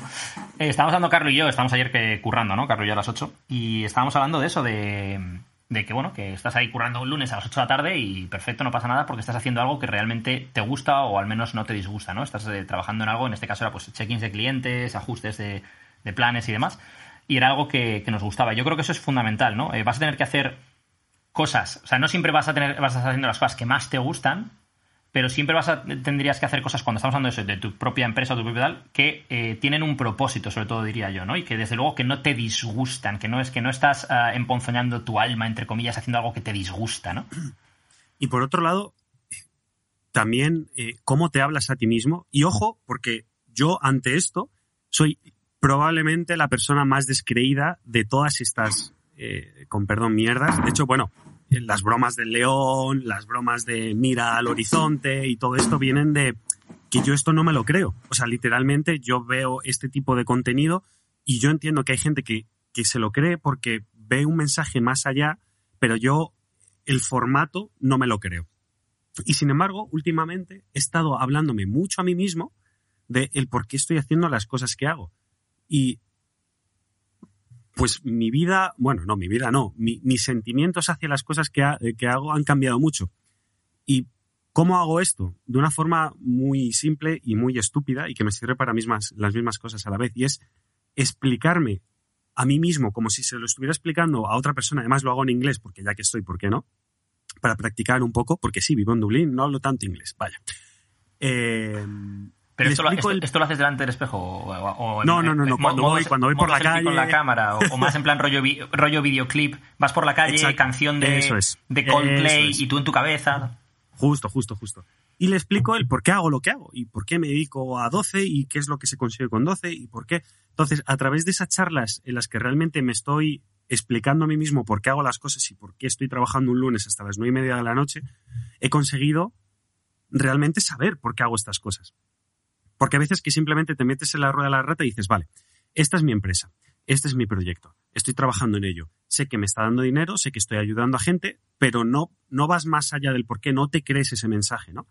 A: Eh, estábamos hablando, Carlos y yo, estamos ayer que currando, ¿no? Carlos y yo a las 8. Y estábamos hablando de eso, de, de que, bueno, que estás ahí currando un lunes a las 8 de la tarde y perfecto, no pasa nada porque estás haciendo algo que realmente te gusta o al menos no te disgusta, ¿no? Estás eh, trabajando en algo, en este caso era pues check-ins de clientes, ajustes de, planes y demás. Y era algo que, que nos gustaba. Yo creo que eso es fundamental, ¿no? Eh, vas a tener que hacer cosas, o sea, no siempre vas a tener, vas a estar haciendo las cosas que más te gustan, pero siempre vas a, tendrías que hacer cosas cuando estamos hablando de eso, de tu propia empresa tu propio tal, que eh, tienen un propósito, sobre todo diría yo, ¿no? Y que desde luego que no te disgustan, que no es que no estás ah, emponzoñando tu alma, entre comillas, haciendo algo que te disgusta, ¿no?
B: Y por otro lado, también eh, cómo te hablas a ti mismo. Y ojo, porque yo ante esto soy probablemente la persona más descreída de todas estas, eh, con perdón, mierdas. De hecho, bueno, las bromas del león, las bromas de mira al horizonte y todo esto vienen de que yo esto no me lo creo. O sea, literalmente yo veo este tipo de contenido y yo entiendo que hay gente que, que se lo cree porque ve un mensaje más allá, pero yo el formato no me lo creo. Y sin embargo, últimamente he estado hablándome mucho a mí mismo de el por qué estoy haciendo las cosas que hago. Y pues mi vida, bueno, no, mi vida no, mi- mis sentimientos hacia las cosas que, ha- que hago han cambiado mucho. ¿Y cómo hago esto? De una forma muy simple y muy estúpida y que me sirve para las mismas cosas a la vez. Y es explicarme a mí mismo como si se lo estuviera explicando a otra persona. Además lo hago en inglés porque ya que estoy, ¿por qué no? Para practicar un poco, porque sí, vivo en Dublín, no hablo tanto inglés. Vaya. Eh,
A: Pero esto lo,
B: explico
A: esto,
B: el-
A: esto lo haces delante del espejo o, o- en-
B: No, no, no, no, cuando voy- cuando voy por la
A: selfie con la
B: calle.
A: cámara o, o más en plan rollo, rollo videoclip, vas por la calle,
B: Exacto.
A: canción de,
B: Eso es.
A: de Coldplay
B: es.
A: y tú en tu cabeza.
B: Justo, justo, justo. Y le explico el por qué hago lo que hago y por qué me dedico a 12 y qué es lo que se consigue con 12 y por qué. Entonces, a través de esas charlas en las que realmente me estoy explicando a mí mismo por qué hago las cosas y por qué estoy trabajando un lunes hasta las nueve y media de la noche, he conseguido realmente saber por qué hago estas cosas. Porque a veces que simplemente te metes en la rueda de la rata y dices, vale, esta es mi empresa, este es mi proyecto, estoy trabajando en ello, sé que me está dando dinero, sé que estoy ayudando a gente, pero no, no vas más allá del por qué, no te crees ese mensaje, ¿no?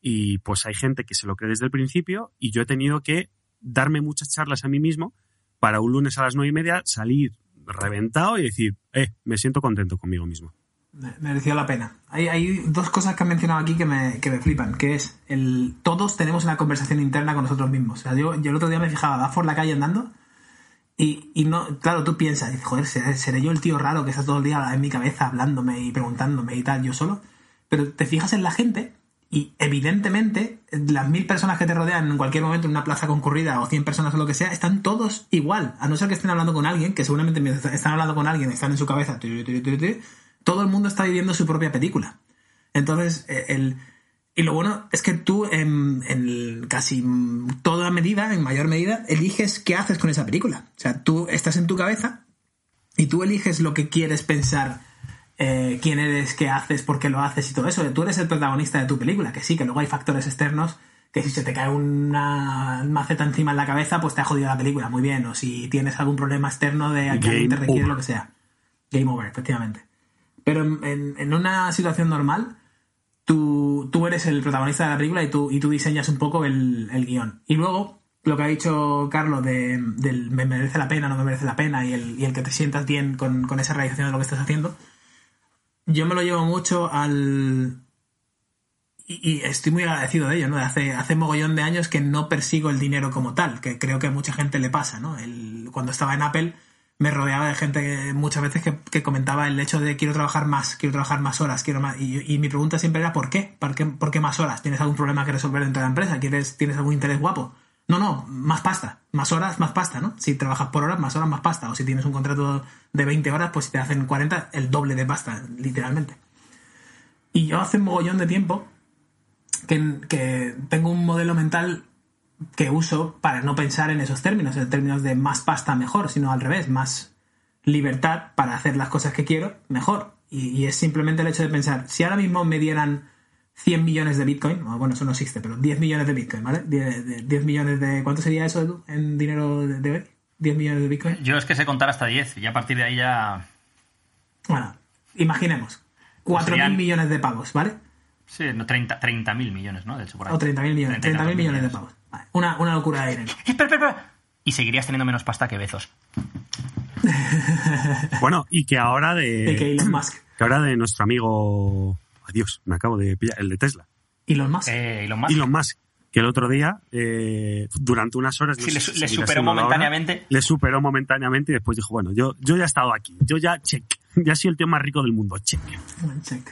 B: Y pues hay gente que se lo cree desde el principio y yo he tenido que darme muchas charlas a mí mismo para un lunes a las nueve y media salir reventado y decir, eh, me siento contento conmigo mismo.
C: Me- Mereció la pena. Hay, dos cosas que han mencionado aquí que me, que me flipan, que es el todos tenemos una conversación interna con nosotros mismos. O sea, yo, yo el otro día me fijaba, vas por la calle andando y, y no, claro, tú piensas, joder, ¿seré, seré yo el tío raro que está todo el día en mi cabeza hablándome y preguntándome y tal, yo solo. Pero te fijas en la gente y evidentemente las mil personas que te rodean en cualquier momento en una plaza concurrida o 100 personas o lo que sea, están todos igual. A no ser que estén hablando con alguien, que seguramente están hablando con alguien, están en su cabeza, todo el mundo está viviendo su propia película. Entonces, eh, el, y lo bueno es que tú en, en casi toda medida, en mayor medida, eliges qué haces con esa película. O sea, tú estás en tu cabeza y tú eliges lo que quieres pensar, eh, quién eres, qué haces, por qué lo haces y todo eso. Tú eres el protagonista de tu película, que sí, que luego hay factores externos que si se te cae una maceta encima en la cabeza, pues te ha jodido la película, muy bien. O si tienes algún problema externo de que alguien te requiere
B: over.
C: lo que sea. Game over, efectivamente. Pero en, en- una situación normal, tú, tú eres el protagonista de la película y tú, y tú diseñas un poco el, el guion. Y luego, lo que ha dicho Carlos de, del me merece la pena, no me merece la pena, y el, y el que te sientas bien con, con esa realización de lo que estás haciendo, yo me lo llevo mucho al... Y, y estoy muy agradecido de ello, ¿no? Hace, hace mogollón de años que no persigo el dinero como tal, que creo que a mucha gente le pasa, ¿no? El, cuando estaba en Apple me rodeaba de gente muchas veces que, que comentaba el hecho de quiero trabajar más, quiero trabajar más horas, quiero más. Y, y mi pregunta siempre era ¿por qué? ¿Por qué, por qué más horas? ¿Tienes algún problema que resolver dentro de la empresa? ¿Quieres, ¿Tienes algún interés guapo? No, no, más pasta. Más horas, más pasta, ¿no? Si trabajas por horas, más horas, más pasta. O si tienes un contrato de 20 horas, pues si te hacen 40, el doble de pasta, literalmente. Y yo hace un mogollón de tiempo que, que tengo un modelo mental que uso para no pensar en esos términos, en términos de más pasta mejor, sino al revés, más libertad para hacer las cosas que quiero mejor. Y, y es simplemente el hecho de pensar, si ahora mismo me dieran 100 millones de Bitcoin, bueno, eso no existe, pero 10 millones de Bitcoin, ¿vale? 10, de- 10 millones de... ¿Cuánto sería eso Edu, en dinero de, hoy? 10 millones de Bitcoin.
A: Yo es que sé contar hasta 10 y a partir de ahí ya...
C: Bueno, imaginemos. 4.000
A: Serían-
C: millones de pavos, ¿vale?
A: Sí, no, 30 30.000 millones, ¿no? De hecho, por ahí.
C: O 30.000 millones,
A: 30 y
C: 30.000
A: tantos
C: millones de pavos. Una, una locura de dinero.
A: Espera, espera, espera. Y seguirías teniendo menos pasta que Bezos.
B: Bueno, y que ahora de.
C: De que Elon Musk.
B: que ahora de nuestro amigo. Adiós, me acabo de pillar. El de Tesla.
C: Elon Musk.
A: Eh, Elon Musk.
B: Elon Musk. Que el otro día, eh, durante unas horas. no
A: Sí,
B: sé
A: le superó
B: la hora,
A: momentáneamente.
B: le superó momentáneamente y después dijo, bueno, yo, yo ya he estado aquí. Yo ya, check. Ya soy el tío más rico del mundo. Check.
C: Check.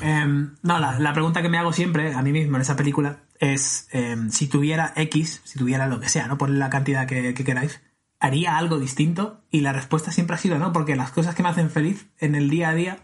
C: Em, no, la, la pregunta que me hago siempre a mí mismo en esa película es em, si tuviera X, si tuviera lo que sea, ¿no? Ponle la cantidad que, que queráis, ¿haría algo distinto? Y la respuesta siempre ha sido no, porque las cosas que me hacen feliz en el día a día,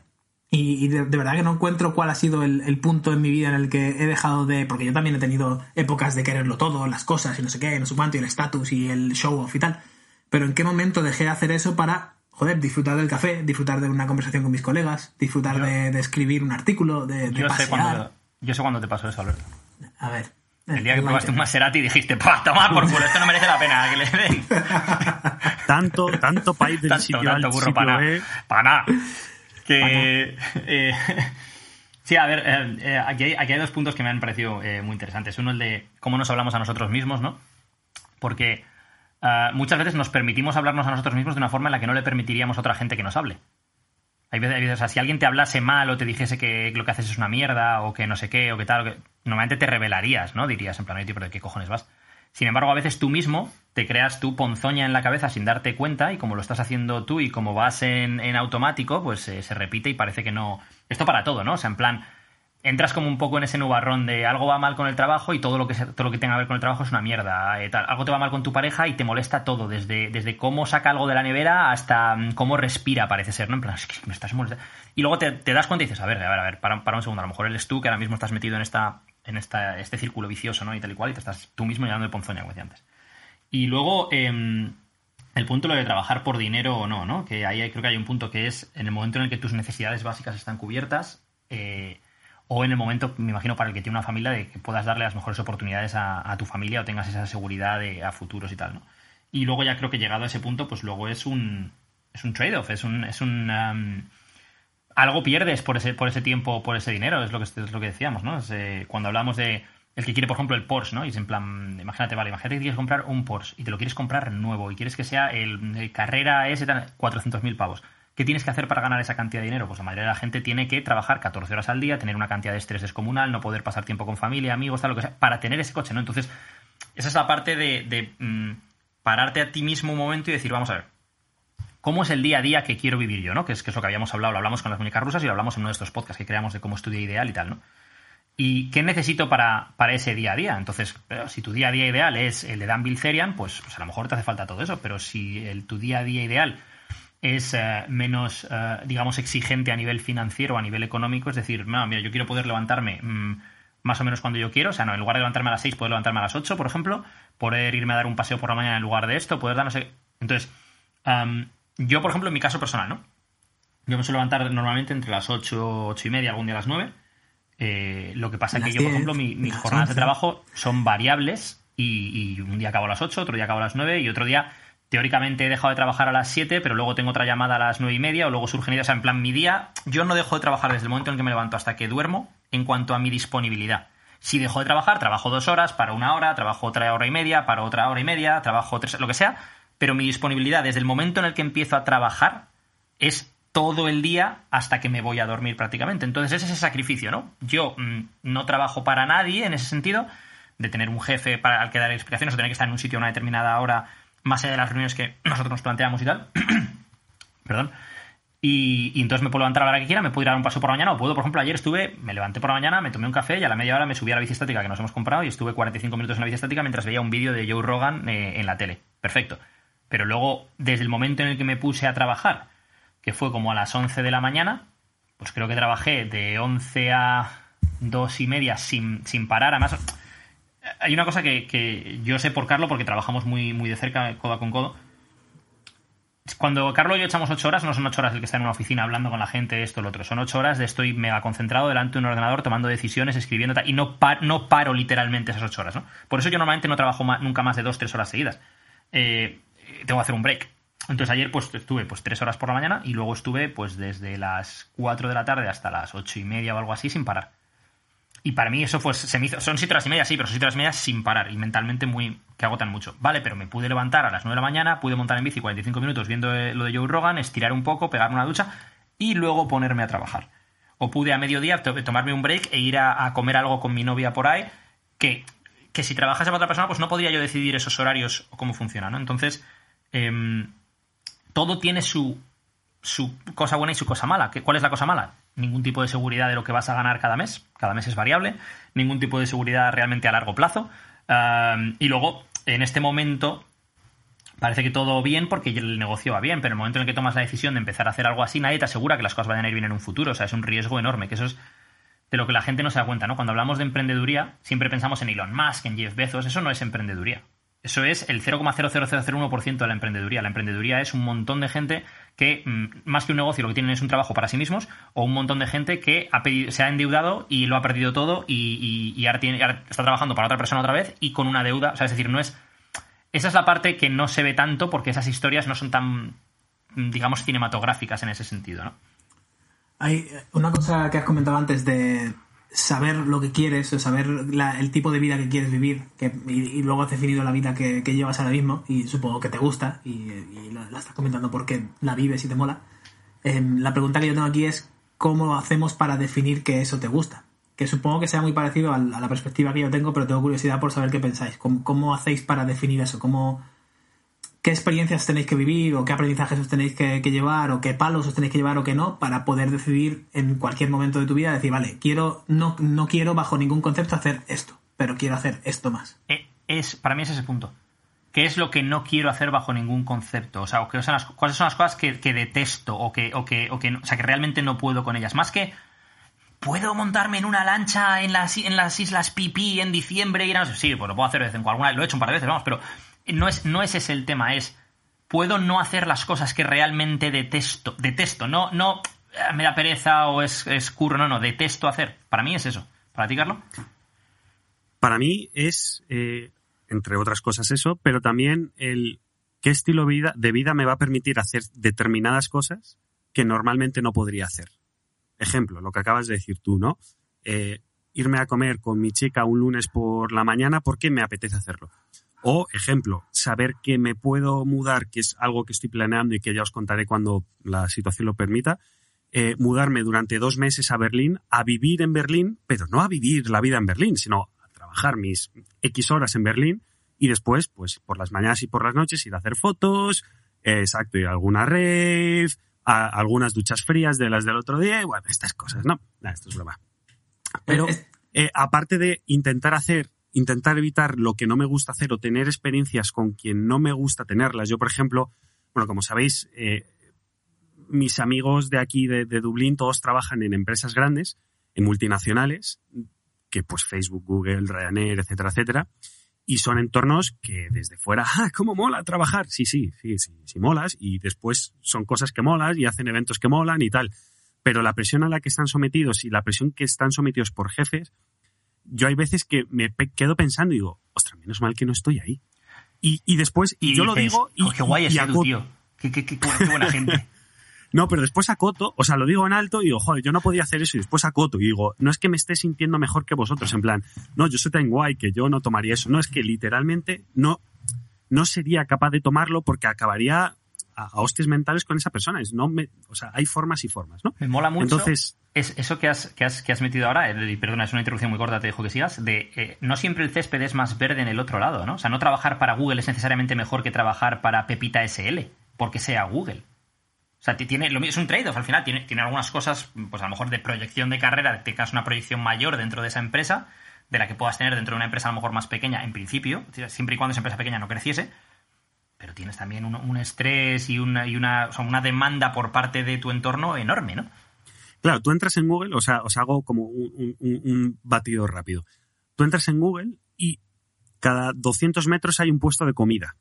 C: y, de, verdad que no encuentro cuál ha sido el, el punto en mi vida en el que he dejado de. Porque yo también he tenido épocas de quererlo todo, las cosas y no sé qué, no sé cuánto, y el estatus y el show off y tal. Pero en qué momento dejé de hacer eso para, joder, disfrutar del café, disfrutar de una conversación con mis colegas, disfrutar de, de escribir un artículo, de, de
A: Yo sé,
C: pasear.
A: cuándo, yo sé cuándo te pasó eso, Alberto.
C: A ver.
A: El día que
C: Eh,
A: probaste un Maserati y dijiste, ¡pah, toma por culo! Esto no merece la pena que le den.
B: Tanto, tanto país del
A: tanto,
B: sitio
A: tanto
B: al
A: burro para
B: B.
A: nada. Para nada. Que. eh, sí, a ver, eh, eh, aquí, hay, aquí hay dos puntos que me han parecido eh, muy interesantes. Uno, el de cómo nos hablamos a nosotros mismos, ¿no? Porque ah, muchas veces nos permitimos hablarnos a nosotros mismos de una forma en la que no le permitiríamos a otra gente que nos hable. Hay veces, hay o sea, si alguien te hablase mal o te dijese que lo que haces es una mierda o que no sé qué o que tal, o normalmente te revelarías, ¿no? Dirías en plan, oye, tío, pero ¿de qué cojones vas? Sin embargo, a veces tú mismo te creas tu ponzoña en la cabeza sin darte cuenta y como lo estás haciendo tú y como vas en, en automático, pues eh, se repite y parece que no... Esto para todo, ¿no? O sea, en plan, entras como un poco en ese nubarrón de algo va mal con el trabajo y todo lo que, todo lo que tenga que ver con el trabajo es una mierda. eh. Algo te va mal con tu pareja y te molesta todo, desde, desde cómo saca algo de la nevera hasta mm, cómo respira, parece ser, ¿no? En plan, es que me estás molestando. Y luego te, das cuenta y dices, a ver, a ver, a ver, para, para un segundo, a lo mejor eres tú que ahora mismo estás metido en esta en esta, este círculo vicioso, ¿no? Y tal y cual, y te estás tú mismo llenando de ponzoña, como decía antes. Y luego, em, el punto lo de trabajar por dinero o no, ¿no? Que ahí creo que hay un punto que es en el momento en el que tus necesidades básicas están cubiertas, eh, o en el momento, me imagino, para el que tiene una familia, de que puedas darle las mejores oportunidades a, tu familia o tengas esa seguridad de, a futuros y tal, ¿no? Y luego ya creo que llegado a ese punto, pues luego es un, es un trade-off, es un... Es un em, algo pierdes por ese, por ese tiempo, por ese dinero, es lo que, es lo que decíamos, ¿no? Eh, cuando hablamos de el que quiere, por ejemplo, el Porsche, ¿no? Y es en plan, imagínate, vale, imagínate que quieres comprar un Porsche y te lo quieres comprar nuevo y quieres que sea el, el Carrera S, tal, 400.000 pavos. ¿Qué tienes que hacer para ganar esa cantidad de dinero? Pues la mayoría de la gente tiene que trabajar 14 horas al día, tener una cantidad de estrés descomunal, no poder pasar tiempo con familia, amigos, tal, lo que sea, para tener ese coche, ¿no? Entonces, esa es la parte de, mm, pararte a ti mismo un momento y decir, vamos a ver, cómo es el día a día que quiero vivir yo, ¿no? Que es, que es lo que habíamos hablado, lo hablamos con las muñecas rusas y lo hablamos en uno de estos podcasts que creamos de cómo estudia ideal y tal, ¿no? ¿Y qué necesito para, para ese día a día? Entonces, si tu día a día ideal es el de Dan Bilzerian, pues, pues a lo mejor te hace falta todo eso, pero si el, tu día a día ideal es eh, menos, eh, digamos, exigente a nivel financiero, a nivel económico, es decir, no, mira, yo quiero poder levantarme mm, más o menos cuando yo quiero, o sea, no, en lugar de levantarme a las 6, poder levantarme a las 8, por ejemplo, poder irme a dar un paseo por la mañana en lugar de esto, poder dar no sé... Entonces, am, yo, por ejemplo, en mi caso personal, ¿no? Yo me suelo levantar normalmente entre las 8, 8 y media, algún día a las 9. Eh, lo que pasa es que yo, por
C: 10,
A: ejemplo, mi- mis jornadas de
C: 11.
A: trabajo son variables y, y un día acabo a las 8, otro día acabo a las 9 y otro día teóricamente he dejado de trabajar a las 7, pero luego tengo otra llamada a las 9 y media o luego surgen ideas. En plan, mi día, yo no dejo de trabajar desde el momento en que me levanto hasta que duermo en cuanto a mi disponibilidad. Si dejo de trabajar, trabajo dos horas, para una hora, trabajo otra hora y media, para otra hora y media, trabajo tres, lo que sea, pero mi disponibilidad desde el momento en el que empiezo a trabajar es todo el día hasta que me voy a dormir prácticamente. Entonces ese es ese sacrificio, ¿no? Yo mm, no trabajo para nadie en ese sentido, de tener un jefe para al que dar explicaciones o tener que estar en un sitio a una determinada hora, más allá de las reuniones que nosotros nos planteamos y tal. Perdón. Y, y entonces me puedo levantar a la hora que quiera, me puedo ir a dar un paso por la mañana, o puedo, por ejemplo, ayer estuve, me levanté por la mañana, me tomé un café y a la media hora me subí a la bici estática que nos hemos comprado y estuve 45 minutos en la bici estática mientras veía un vídeo de Joe Rogan eh, en la tele. Perfecto. Pero luego, desde el momento en el que me puse a trabajar, que fue como a las 11 de la mañana, pues creo que trabajé de 11 a 2 y media sin, sin parar. Además, hay una cosa que, que yo sé por Carlo, porque trabajamos muy, muy de cerca, codo con codo. Cuando Carlos y yo echamos 8 horas, no son 8 horas el que está en una oficina hablando con la gente, esto, lo otro. Son 8 horas de estoy mega concentrado delante de un ordenador, tomando decisiones, escribiendo, tal, y no, par- no paro literalmente esas 8 horas, ¿no? Por eso yo normalmente no trabajo nunca más de 2-3 horas seguidas. Eh, tengo que hacer un break. Entonces ayer pues estuve pues tres horas por la mañana y luego estuve pues desde las 4 de la tarde hasta las ocho y media o algo así sin parar. Y para mí eso pues se me hizo, son siete horas y media, sí, pero son siete horas y media sin parar y mentalmente muy, que agotan mucho. Vale, pero me pude levantar a las 9 de la mañana, pude montar en bici 45 minutos viendo eh, lo de Joe Rogan, estirar un poco, pegarme una ducha y luego ponerme a trabajar. O pude a mediodía to- tomarme un break e ir a, comer algo con mi novia por ahí, que, que si trabajase para otra persona, pues no podría yo decidir esos horarios o cómo funciona, ¿no? Entonces, em, todo tiene su, su cosa buena y su cosa mala. ¿Qué- ¿Cuál es la cosa mala? Ningún tipo de seguridad de lo que vas a ganar cada mes. Cada mes es variable. Ningún tipo de seguridad realmente a largo plazo. Y luego, en este momento, parece que todo bien porque el negocio va bien, pero en el momento en el que tomas la decisión de empezar a hacer algo así, nadie te asegura que las cosas vayan a ir bien en un futuro. O sea, es un riesgo enorme, que eso es de lo que la gente no se da cuenta, ¿no? Cuando hablamos de emprendeduría, siempre pensamos en Elon Musk, en Jeff Bezos, eso no es emprendeduría. Eso es el 0,00001% de la emprendeduría. La emprendeduría es un montón de gente que, mm, más que un negocio, lo que tienen es un trabajo para sí mismos, o un montón de gente que se ha endeudado y lo ha perdido todo y, ahora, ahora está trabajando para otra persona otra vez y con una deuda. O sea, es decir, no es. Esa es la parte que no se ve tanto porque esas historias no son tan, digamos, cinematográficas en ese sentido, ¿no?
C: Hay eh, una cosa que has comentado antes de saber lo que quieres, o saber el tipo de vida que quieres vivir, que, y, luego has definido la vida que, que llevas ahora mismo, y supongo que te gusta, y, la, la estás comentando porque la vives y te mola. Em, la pregunta que yo tengo aquí es, ¿cómo hacemos para definir que eso te gusta? Que supongo que sea muy parecido al- a, la perspectiva que yo tengo, pero tengo curiosidad por saber qué pensáis. ¿Cómo, cómo hacéis para definir eso? ¿Cómo, qué experiencias tenéis que vivir o qué aprendizajes os tenéis que, llevar o qué palos os tenéis que llevar o qué no para poder decidir en cualquier momento de tu vida decir, vale, quiero no, no quiero bajo ningún concepto hacer esto, pero quiero hacer esto más.
A: Eh, es, para mí es ese punto. ¿Qué es lo que no quiero hacer bajo ningún concepto? O sea, qué son las- ¿cuáles son las cosas que, que detesto o que, o, que, o, que, o sea, que realmente no puedo con ellas? Más que, ¿puedo montarme en una lancha en las, en las Islas Pipí en diciembre? Y no sé, sí, pues lo puedo hacer de vez en cuando. Alguna Lo he hecho un par de veces, vamos, pero no es, no es ese el tema. Es, ¿puedo no hacer las cosas que realmente detesto? Detesto, no, no eh, me da pereza o es, es curro, no, no, detesto hacer. Para mí es eso. ¿Para ti, Carlos?
B: Para mí es, eh, entre otras cosas, eso, pero también el qué estilo de vida me va a permitir hacer determinadas cosas que normalmente no podría hacer. Ejemplo, lo que acabas de decir tú, ¿no? Eh, irme a comer con mi chica un lunes por la mañana porque me apetece hacerlo. O, ejemplo, saber que me puedo mudar, que es algo que estoy planeando y que ya os contaré cuando la situación lo permita, eh, mudarme durante dos meses a Berlín, a vivir en Berlín, pero no a vivir la vida en Berlín, sino a trabajar mis X horas en Berlín y después, pues por las mañanas y por las noches, ir a hacer fotos, eh, exacto, ir a alguna rave, a algunas duchas frías de las del otro día, y bueno, estas cosas, ¿no? Nah, esto es broma. Pero
C: Es-
B: eh, aparte de intentar hacer, intentar evitar lo que no me gusta hacer o tener experiencias con quien no me gusta tenerlas. Yo, por ejemplo, bueno, como sabéis, eh, mis amigos de aquí, de, de Dublín, todos trabajan en empresas grandes, en multinacionales, que pues Facebook, Google, Ryanair, etcétera, etcétera. Y son entornos que desde fuera, ¡ah, cómo mola trabajar! Sí, sí, sí, sí, sí molas. Y después son cosas que molas y hacen eventos que molan y tal. Pero la presión a la que están sometidos y la presión que están sometidos por jefes, yo hay veces que me pe- quedo pensando y digo, ostras, menos mal que no estoy ahí. Y, y después, y, yo lo digo y,
A: "Oh, qué guay es Edu, tío. Qué, qué- qué- qué buena- qué buena gente.
B: no, pero después acoto, o sea, lo digo en alto y digo, joder, yo no podía hacer eso y después acoto y digo, no es que me esté sintiendo mejor que vosotros, en plan, no, yo soy tan guay que yo no tomaría eso, no, es que literalmente no, no sería capaz de tomarlo porque acabaría a, hostias mentales con esa persona, es, no me, o sea, hay formas y formas, ¿no?
A: Me mola mucho.
B: Entonces,
A: es eso que has, que has, que has metido ahora, y perdona, es una interrupción muy corta, te dejo que sigas, de eh, no siempre el césped es más verde en el otro lado, ¿no? O sea, no trabajar para Google es necesariamente mejor que trabajar para Pepita SL, porque sea Google. O sea, ti- tiene, lo, es un trade-off al final, tiene, tiene algunas cosas, pues a lo mejor de proyección de carrera, tengas una proyección mayor dentro de esa empresa, de la que puedas tener dentro de una empresa a lo mejor más pequeña, en principio, siempre y cuando esa empresa pequeña no creciese, pero tienes también un, estrés y, una, y una, una demanda por parte de tu entorno enorme, ¿no?
B: Claro, tú entras en Google, o sea, os hago como un batido rápido. Tú entras en Google y cada 200 metros hay un puesto de comida.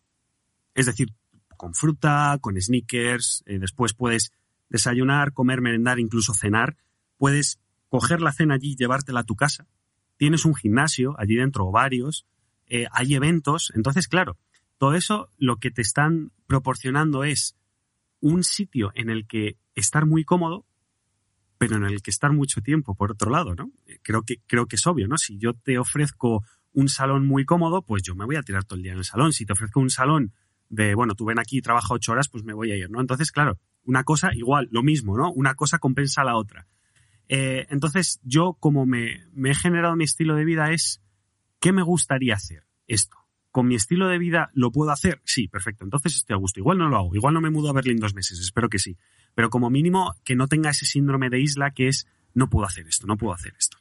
B: Es decir, con fruta, con sneakers, eh, después puedes desayunar, comer, merendar, incluso cenar. Puedes coger la cena allí y llevártela a tu casa. Tienes un gimnasio allí dentro o varios. eh, hay eventos. Entonces, claro, todo eso lo que te están proporcionando es un sitio en el que estar muy cómodo, pero en el que estar mucho tiempo, por otro lado, ¿no? Creo que, creo que es obvio, ¿no? Si yo te ofrezco un salón muy cómodo, pues yo me voy a tirar todo el día en el salón. Si te ofrezco un salón de, bueno, tú ven aquí y trabaja ocho horas, pues me voy a ir, ¿no? Entonces, claro, una cosa igual, lo mismo, ¿no? Una cosa compensa a la otra. Eh, entonces, yo como me, me he generado mi estilo de vida es, ¿qué me gustaría hacer? Esto. ¿Con mi estilo de vida lo puedo hacer? Sí, perfecto. Entonces estoy a gusto. Igual no lo hago. Igual no me mudo a Berlín dos meses. Espero que sí. Pero como mínimo que no tenga ese síndrome de isla que es no puedo hacer esto, no puedo hacer esto.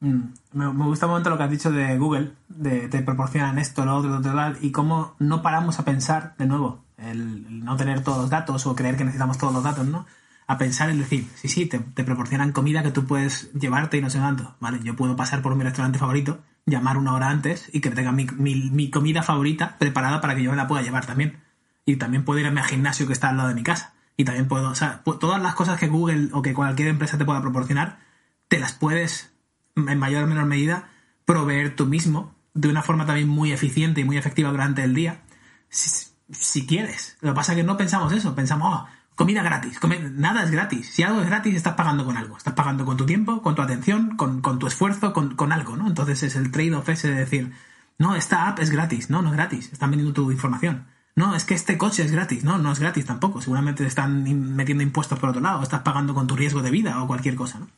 C: Mm, Me, gusta un momento lo que has dicho de Google, de te proporcionan esto, lo otro, lo otro, y cómo no paramos a pensar, de nuevo, el, el no tener todos los datos o creer que necesitamos todos los datos, ¿no? A pensar en decir, sí, sí, te, te proporcionan comida que tú puedes llevarte y no sé cuánto, ¿vale? Yo puedo pasar por mi restaurante favorito, llamar una hora antes y que tenga mi, mi, mi comida favorita preparada para que yo me la pueda llevar también. Y también puedo ir a mi gimnasio que está al lado de mi casa. Y también puedo, o sea, todas las cosas que Google o que cualquier empresa te pueda proporcionar, te las puedes, en mayor o menor medida, proveer tú mismo de una forma también muy eficiente y muy efectiva durante el día, si, si quieres. Lo que pasa es que no pensamos eso, pensamos, oh, comida gratis, nada es gratis. Si algo es gratis, estás pagando con algo. Estás pagando con tu tiempo, con tu atención, con, con tu esfuerzo, con, con algo, ¿no? Entonces es el trade-off ese de decir, no, esta app es gratis, no, no es gratis, están vendiendo tu información. No, es que este coche es gratis, no, no es gratis tampoco. Seguramente te están metiendo impuestos por otro lado, estás pagando con tu riesgo de vida o cualquier cosa, ¿no?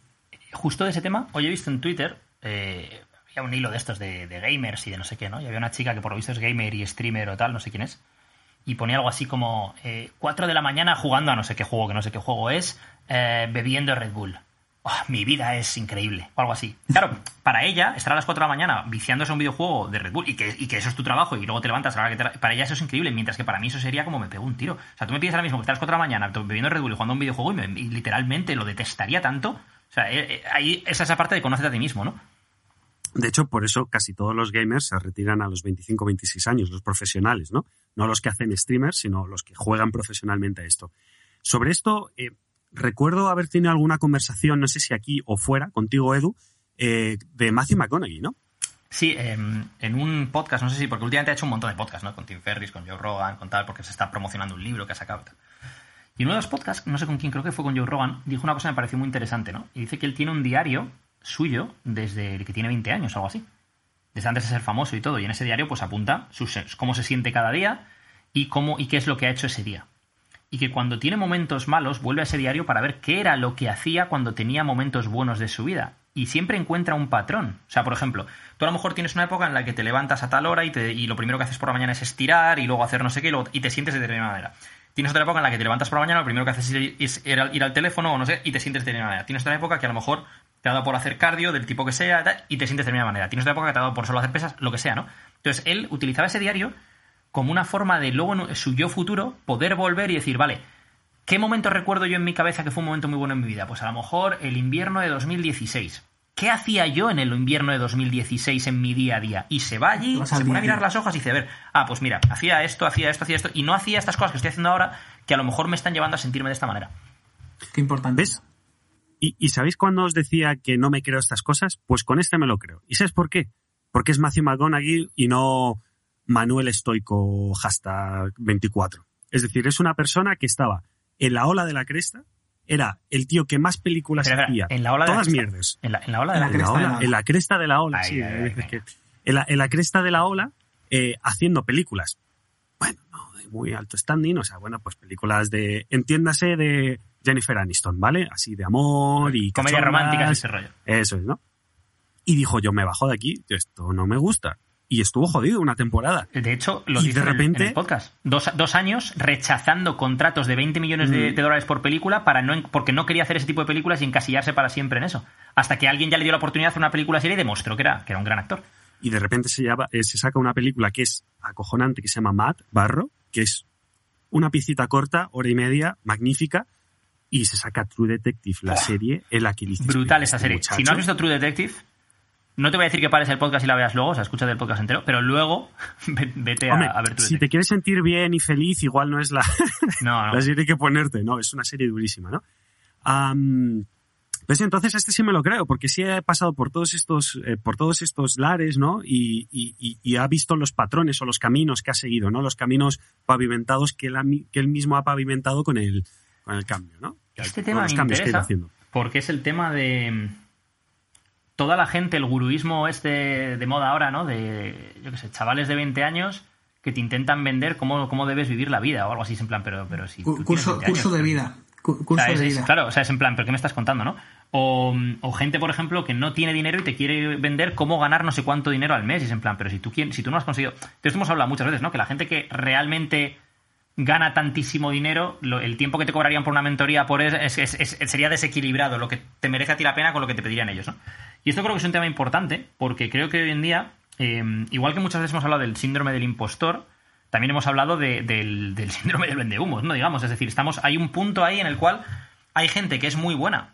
A: Justo de ese tema, hoy he visto en Twitter, eh, había un hilo de estos de, de gamers y de no sé qué, ¿no? Y había una chica que por lo visto es gamer y streamer o tal, no sé quién es, y ponía algo así como eh, 4 de la mañana jugando a no sé qué juego, que no sé qué juego es, eh, bebiendo Red Bull. "Ah, mi vida es increíble, o algo así. Claro, para ella, estar a las 4 de la mañana viciándose a un videojuego de Red Bull y que, y que eso es tu trabajo y luego te levantas a la que te- Para ella eso es increíble, mientras que para mí eso sería como me pego un tiro. O sea, tú me pides ahora mismo que estás a las 4 de la mañana bebiendo Red Bull y jugando a un videojuego y, me- literalmente lo detestaría tanto. O sea, eh, eh, ahí es esa parte de conocerte a ti mismo, ¿no?
B: De hecho, por eso casi todos los gamers se retiran a los 25 26 años, los profesionales, ¿no? No los que hacen streamers, sino los que juegan profesionalmente a esto. Sobre esto, eh, recuerdo haber tenido alguna conversación, no sé si aquí o fuera, contigo, Edu, eh, de Matthew McConaughey, ¿no?
A: Sí, em, en un podcast, no sé si, porque últimamente ha hecho un montón de podcasts, ¿no? Con Tim Ferris, con Joe Rogan, con tal, porque se está promocionando un libro que ha sacado. y en uno de los podcasts, no sé con quién, creo que fue con Joe Rogan, dijo una cosa que me pareció muy interesante, ¿no? Y dice que él tiene un diario suyo desde que tiene 20 años, algo así. Desde antes de ser famoso y todo. Y en ese diario, pues apunta sus, cómo se siente cada día y cómo y qué es lo que ha hecho ese día. Y que cuando tiene momentos malos, vuelve a ese diario para ver qué era lo que hacía cuando tenía momentos buenos de su vida. Y siempre encuentra un patrón. O sea, por ejemplo, tú a lo mejor tienes una época en la que te levantas a tal hora y, te- y lo primero que haces por la mañana es estirar y luego hacer no sé qué y, y te sientes de determinada manera. Tienes otra época en la que te levantas por la mañana, lo primero que haces es ir, al, teléfono o no sé, y te sientes de manera. Tienes otra época que a lo mejor te ha dado por hacer cardio del tipo que sea y te sientes de manera. Tienes otra época que te ha dado por solo hacer pesas, lo que sea, ¿no? Entonces él utilizaba ese diario como una forma de luego en su yo futuro poder volver y decir, vale, ¿qué momento recuerdo yo en mi cabeza que fue un momento muy bueno en mi vida? Pues a lo mejor el invierno de 2016. ¿Qué hacía yo en el invierno de 2016 en mi día a día? Y se va allí, se pone a mirar las hojas y dice, a ver, ah, pues mira, hacía esto, hacía esto, hacía esto, y no hacía estas cosas que estoy haciendo ahora que a lo mejor me están llevando a sentirme de esta manera.
C: Qué importante.
B: ¿Ves? ¿Y, y sabéis cuándo os decía que no me creo estas cosas? Pues con este me lo creo. ¿Y sabes por qué? Porque es Matthew McConaughey y no Manuel Estoico hashtag 24. Es decir, es una persona que estaba en la ola de la cresta, era el tío que más películas
A: Pero,
B: hacía.
A: en la ola de la
B: todas mierdas.
A: En la, en la ola de la,
B: En
C: cresta de la ola.
B: en la cresta de la ola,
A: Ay,
B: sí.
A: ay, ay,
B: en, la, en la cresta de la ola, eh, haciendo películas. Bueno, no, de muy alto standing, o sea, bueno, pues películas de, entiéndase, de Jennifer Aniston, ¿vale? Así de amor y
A: comedia romántica ese rollo.
B: Eso es, ¿no? Y dijo, yo me bajo de aquí, esto no me gusta. Y estuvo jodido una temporada.
A: De hecho, lo
B: Y
A: dice
B: de
A: en el-
B: repente-
A: en el podcast. Dos, dos años rechazando contratos de 20 millones de,
B: Mm.
A: de dólares por película para no, porque no quería hacer ese tipo de películas y encasillarse para siempre en eso. Hasta que alguien ya le dio la oportunidad de hacer una película serie y demostró que era, que era un gran actor.
B: Y de repente se, llama- eh, se saca una película que es acojonante, que se llama Matt Barro, que es una piecita corta, hora y media, magnífica, y se saca True Detective, la serie en la que
A: Brutal
B: "Mira,
A: esa
B: este
A: serie.
B: muchacho".
A: Si no has visto True Detective, no te voy a decir que pares el podcast y la veas luego, o sea, escucha el podcast entero, pero luego ve- vete a,
B: Hombre,
A: a ver True
B: si te quieres sentir bien y feliz, igual no es la,
A: No, no.
B: la serie que ponerte, no, es una serie durísima, ¿no? Pues entonces este sí me lo creo, porque sí he pasado por todos estos, eh, por todos estos lares, ¿no? Y, y- y- y ha visto los patrones o los caminos que ha seguido, ¿no? Los caminos pavimentados que él, ha que él mismo ha pavimentado con el, con el cambio, ¿no?
A: Este
B: Con
A: tema
B: los
A: me interesa
B: haciendo.
A: porque es el tema de toda la gente, el guruismo este de moda ahora, ¿no? De, yo qué sé, chavales de 20 años que te intentan vender cómo, cómo debes vivir la vida o algo así, en plan, pero, pero si tú
C: curso
A: 20
C: curso
A: años,
C: de
A: pero-
C: vida.
A: O
C: Curso
A: sea, es-
C: de
A: es-
C: vida.
A: claro, o sea, es en plan, ¿pero qué me estás contando, no? O, o gente, por ejemplo, que no tiene dinero y te quiere vender cómo ganar no sé cuánto dinero al mes. Y es en plan, pero si tú, quien- si tú no has conseguido... De esto hemos hablado muchas veces, ¿no? Que la gente que realmente gana tantísimo dinero, lo- el tiempo que te cobrarían por una mentoría por es, es- sería desequilibrado, lo que te merece a ti la pena con lo que te pedirían ellos, ¿no? Y esto creo que es un tema importante, porque creo que hoy en día, eh, igual que muchas veces hemos hablado del síndrome del impostor, también hemos hablado de- del, del síndrome del vendehumos, ¿no? Digamos, es decir, estamos, hay un punto ahí en el cual hay gente que es muy buena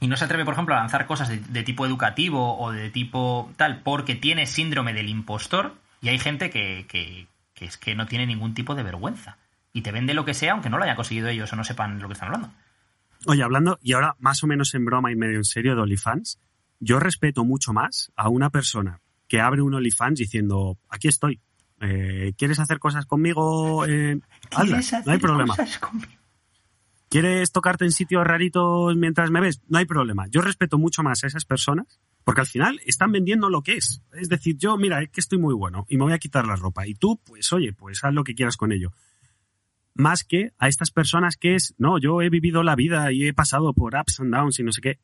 A: y no se atreve, por ejemplo, a lanzar cosas de, tipo educativo o de tipo tal porque tiene síndrome del impostor y hay gente que- que es que no tiene ningún tipo de vergüenza y te vende lo que sea aunque no lo haya conseguido ellos o no sepan lo que están hablando.
B: Oye, hablando, y ahora más o menos en broma y medio en serio de OnlyFans, yo respeto mucho más a una persona que abre un OnlyFans diciendo, aquí estoy, eh, ¿quieres hacer cosas conmigo? Eh, hazlas,
A: ¿Quieres
B: no hay problema. ¿Quieres tocarte en sitios raritos mientras me ves? No hay problema. Yo respeto mucho más a esas personas porque al final están vendiendo lo que es. Es decir, yo, mira, es que estoy muy bueno y me voy a quitar la ropa. Y tú, pues oye, pues haz lo que quieras con ello. Más que a estas personas que es, no, yo he vivido la vida y he pasado por ups and downs y no sé qué.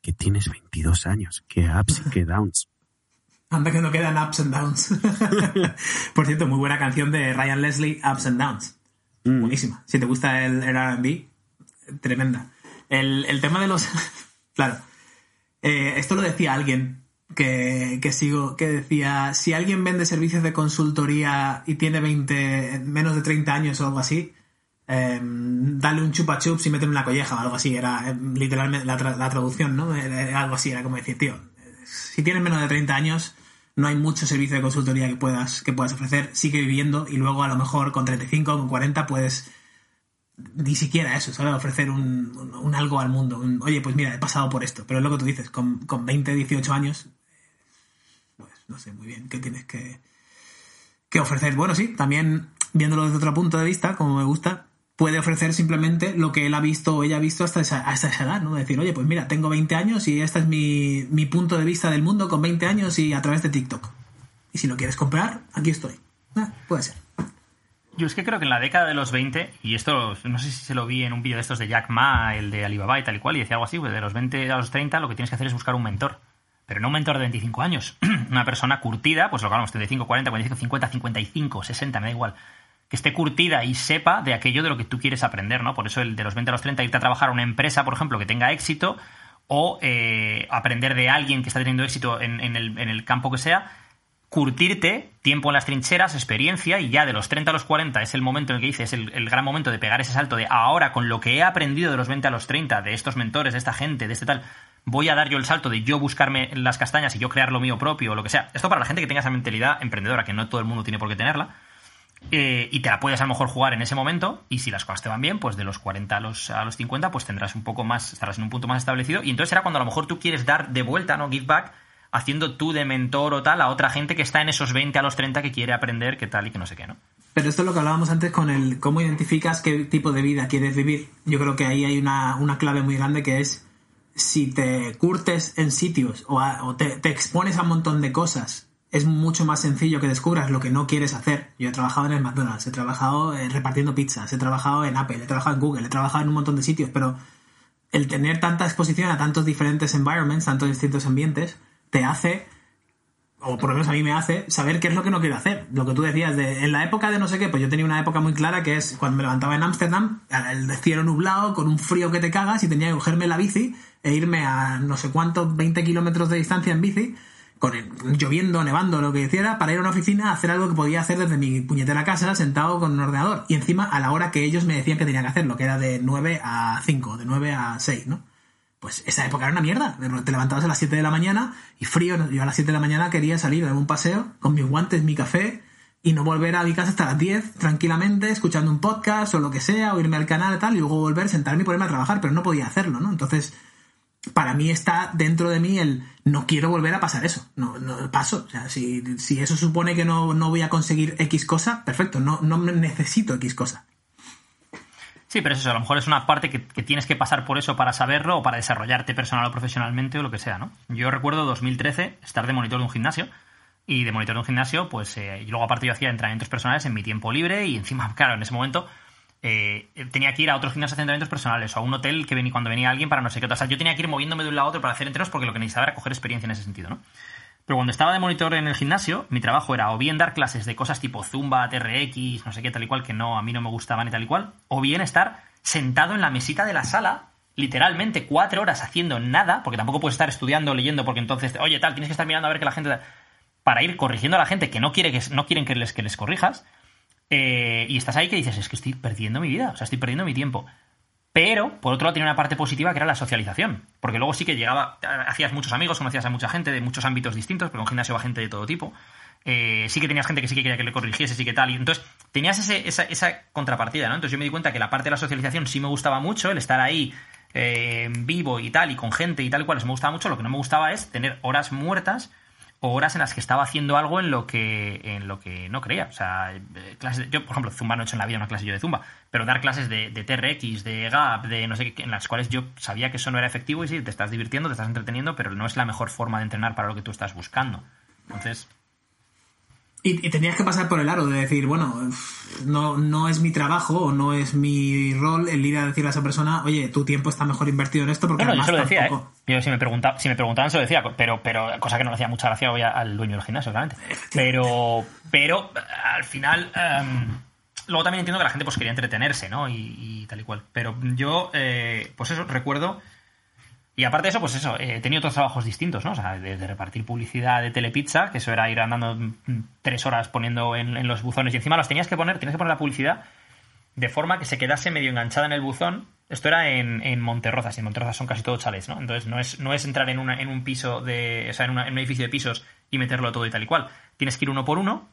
B: Que tienes 22 años. ¿Qué ups y qué downs?
C: Anda que no quedan ups and downs. Por cierto, muy buena canción de Ryan Leslie, Ups and Downs.
B: Mm.
C: Buenísima. Si te gusta el, el RB, tremenda. El, el tema de los. claro. Eh, esto lo decía alguien que, que sigo, que decía: si alguien vende servicios de consultoría y tiene 20, menos de 30 años o algo así, eh, dale un chupa chups y métele una colleja o algo así. Era eh, literalmente la, tra- la traducción, ¿no? Algo así, era como decir, tío, si tienes menos de 30 años, no hay mucho servicio de consultoría que puedas, que puedas ofrecer. Sigue viviendo y luego a lo mejor con 35 con 40 puedes ni siquiera eso, ¿sabes? Ofrecer un, un- algo al mundo. Un, Oye, pues mira, he pasado por esto. Pero es lo que tú dices, con, con 20, 18 años, no sé muy bien qué tienes que, que ofrecer. Bueno, sí, también viéndolo desde otro punto de vista, como me gusta, puede ofrecer simplemente lo que él ha visto o ella ha visto hasta esa, esa edad, ¿no? Decir, oye, pues mira, tengo 20 años y este es mi, mi punto de vista del mundo con 20 años y a través de TikTok. Y si lo quieres comprar, aquí estoy. Ah, puede ser.
A: Yo es que creo que en la década de los 20, y esto no sé si se lo vi en un vídeo de estos de Jack Ma, el de Alibaba y tal y cual, y decía algo así, pues de los 20 a los 30 lo que tienes que hacer es buscar un mentor. Pero no un mentor de 25 años, una persona curtida, pues lo que hablamos, 35, 40, 45, 50, 55, 60, me da igual. Que esté curtida y sepa de aquello de lo que tú quieres aprender, ¿no? Por eso el de los 20 a los 30, irte a trabajar a una empresa, por ejemplo, que tenga éxito, o eh, aprender de alguien que está teniendo éxito en, el, en el campo que sea, curtirte, tiempo en las trincheras, experiencia, y ya de los 30 a los 40 es el momento en el que dices, el, el gran momento de pegar ese salto de ahora, con lo que he aprendido de los 20 a los 30, de estos mentores, de esta gente, de este tal, voy a dar yo el salto de yo buscarme las castañas y yo crear lo mío propio o lo que sea. Esto para la gente que tenga esa mentalidad emprendedora, que no todo el mundo tiene por qué tenerla. Eh, y te la puedes a lo mejor jugar en ese momento y si las cosas te van bien, pues de los 40 a los, a los 50 pues tendrás un poco más, estarás en un punto más establecido y entonces será cuando a lo mejor tú quieres dar de vuelta, ¿no? Give back, haciendo tú de mentor o tal a otra gente que está en esos 20 a los 30 que quiere aprender qué tal y que no sé qué, ¿no?
C: Pero esto es lo que hablábamos antes con el cómo identificas qué tipo de vida quieres vivir. Yo creo que ahí hay una, una clave muy grande que es si te curtes en sitios o, te expones a un montón de cosas, es mucho más sencillo que descubras lo que no quieres hacer. Yo he trabajado en el McDonald's, he trabajado eh, repartiendo pizzas, he trabajado en Apple, he trabajado en Google, he trabajado en un montón de sitios, pero el tener tanta exposición a tantos diferentes environments, tantos distintos ambientes, te hace o por lo menos a mí me hace saber qué es lo que no quiero hacer. Lo que tú decías, de, en la época de no sé qué, pues yo tenía una época muy clara que es cuando me levantaba en Ámsterdam, el cielo nublado, con un frío que te cagas, y tenía que cogerme la bici e irme a no sé cuántos, 20 kilómetros de distancia en bici, con el- lloviendo, nevando, lo que hiciera, para ir a una oficina a hacer algo que podía hacer desde mi puñetera casa, sentado con un ordenador. Y encima a la hora que ellos me decían que tenía que hacerlo, que era de 9 a 5, de 9 a 6, ¿no? pues esa época era una mierda. Te levantabas a las 7 de la mañana y frío. Yo a las 7 de la mañana quería salir a dar un paseo con mis guantes, mi café y no volver a mi casa hasta las 10 tranquilamente, escuchando un podcast o lo que sea, o irme al canal y tal, y luego volver, sentarme y ponerme a trabajar, pero no podía hacerlo, ¿no? Entonces, para mí está dentro de mí el no quiero volver a pasar eso. No, no paso. O sea, si, si eso supone que no, no voy a conseguir X cosa, perfecto, no, no necesito X cosa.
A: Sí, pero eso, a lo mejor es una parte que, que, tienes que pasar por eso para saberlo o para desarrollarte personal o profesionalmente o lo que sea, ¿no? Yo recuerdo 2013 estar de monitor de un gimnasio y de monitor de un gimnasio, pues eh, y luego aparte yo hacía entrenamientos personales en mi tiempo libre y encima, claro, en ese momento eh, tenía que ir a otros gimnasios hacer entrenamientos personales o a un hotel que venía cuando venía alguien para no sé qué. O sea, yo tenía que ir moviéndome de un lado a otro para hacer entrenos porque lo que necesitaba era coger experiencia en ese sentido, ¿no? Pero cuando estaba de monitor en el gimnasio, mi trabajo era o bien dar clases de cosas tipo Zumba, TRX, no sé qué, tal y cual, que no, a mí no me gustaban y tal y cual, o bien estar sentado en la mesita de la sala, literalmente cuatro horas haciendo nada, porque tampoco puedes estar estudiando, leyendo, porque entonces, oye, tal, tienes que estar mirando a ver que la gente. para ir corrigiendo a la gente que no quiere que no quieren que les, que les corrijas. Eh, y estás ahí que dices, es que estoy perdiendo mi vida, o sea, estoy perdiendo mi tiempo. Pero, por otro lado, tiene una parte positiva que era la socialización. Porque luego sí que llegaba, hacías muchos amigos, conocías a mucha gente de muchos ámbitos distintos, porque en gimnasio va gente de todo tipo. Eh, sí que tenías gente que sí que quería que le corrigiese, sí que tal. Y entonces tenías ese, esa, esa, contrapartida, ¿no? Entonces yo me di cuenta que la parte de la socialización sí me gustaba mucho, el estar ahí eh, vivo y tal, y con gente y tal y cual, me gustaba mucho. Lo que no me gustaba es tener horas muertas o horas en las que estaba haciendo algo en lo que en lo que no creía. O sea, eh, clases yo, por ejemplo, Zumba no he hecho en la vida una clase yo de Zumba, pero dar clases de, de TRX, de GAP, de no sé qué, en las cuales yo sabía que eso no era efectivo y sí, te estás divirtiendo, te estás entreteniendo, pero no es la mejor forma de entrenar para lo que tú estás buscando. Entonces,
C: y, y, tenías que pasar por el aro de decir, bueno, no, no es mi trabajo o no es mi rol el ir a decirle a esa persona, oye, tu tiempo está mejor invertido en esto porque
A: no, no, yo se lo decía, tampoco... ¿eh? Yo si me, si me preguntaban se lo decía, pero, pero cosa que no le hacía mucha gracia hoy al dueño del gimnasio, obviamente. Pero, pero al final... Um, luego también entiendo que la gente pues quería entretenerse, ¿no? Y, y tal y cual. Pero yo, eh, pues eso, recuerdo y aparte de eso, pues eso, he tenido otros trabajos distintos, ¿no? O sea, desde repartir publicidad de telepizza, que eso era ir andando tres horas poniendo en, los buzones y encima los tenías que poner, tenías que poner la publicidad de forma que se quedase medio enganchada en el buzón. Esto era en, en Monterrozas, y en Monterrozas son casi todos chalets, ¿no? Entonces no es, no es entrar en, una, en un piso de. O sea, en, una, en un edificio de pisos y meterlo todo y tal y cual. Tienes que ir uno por uno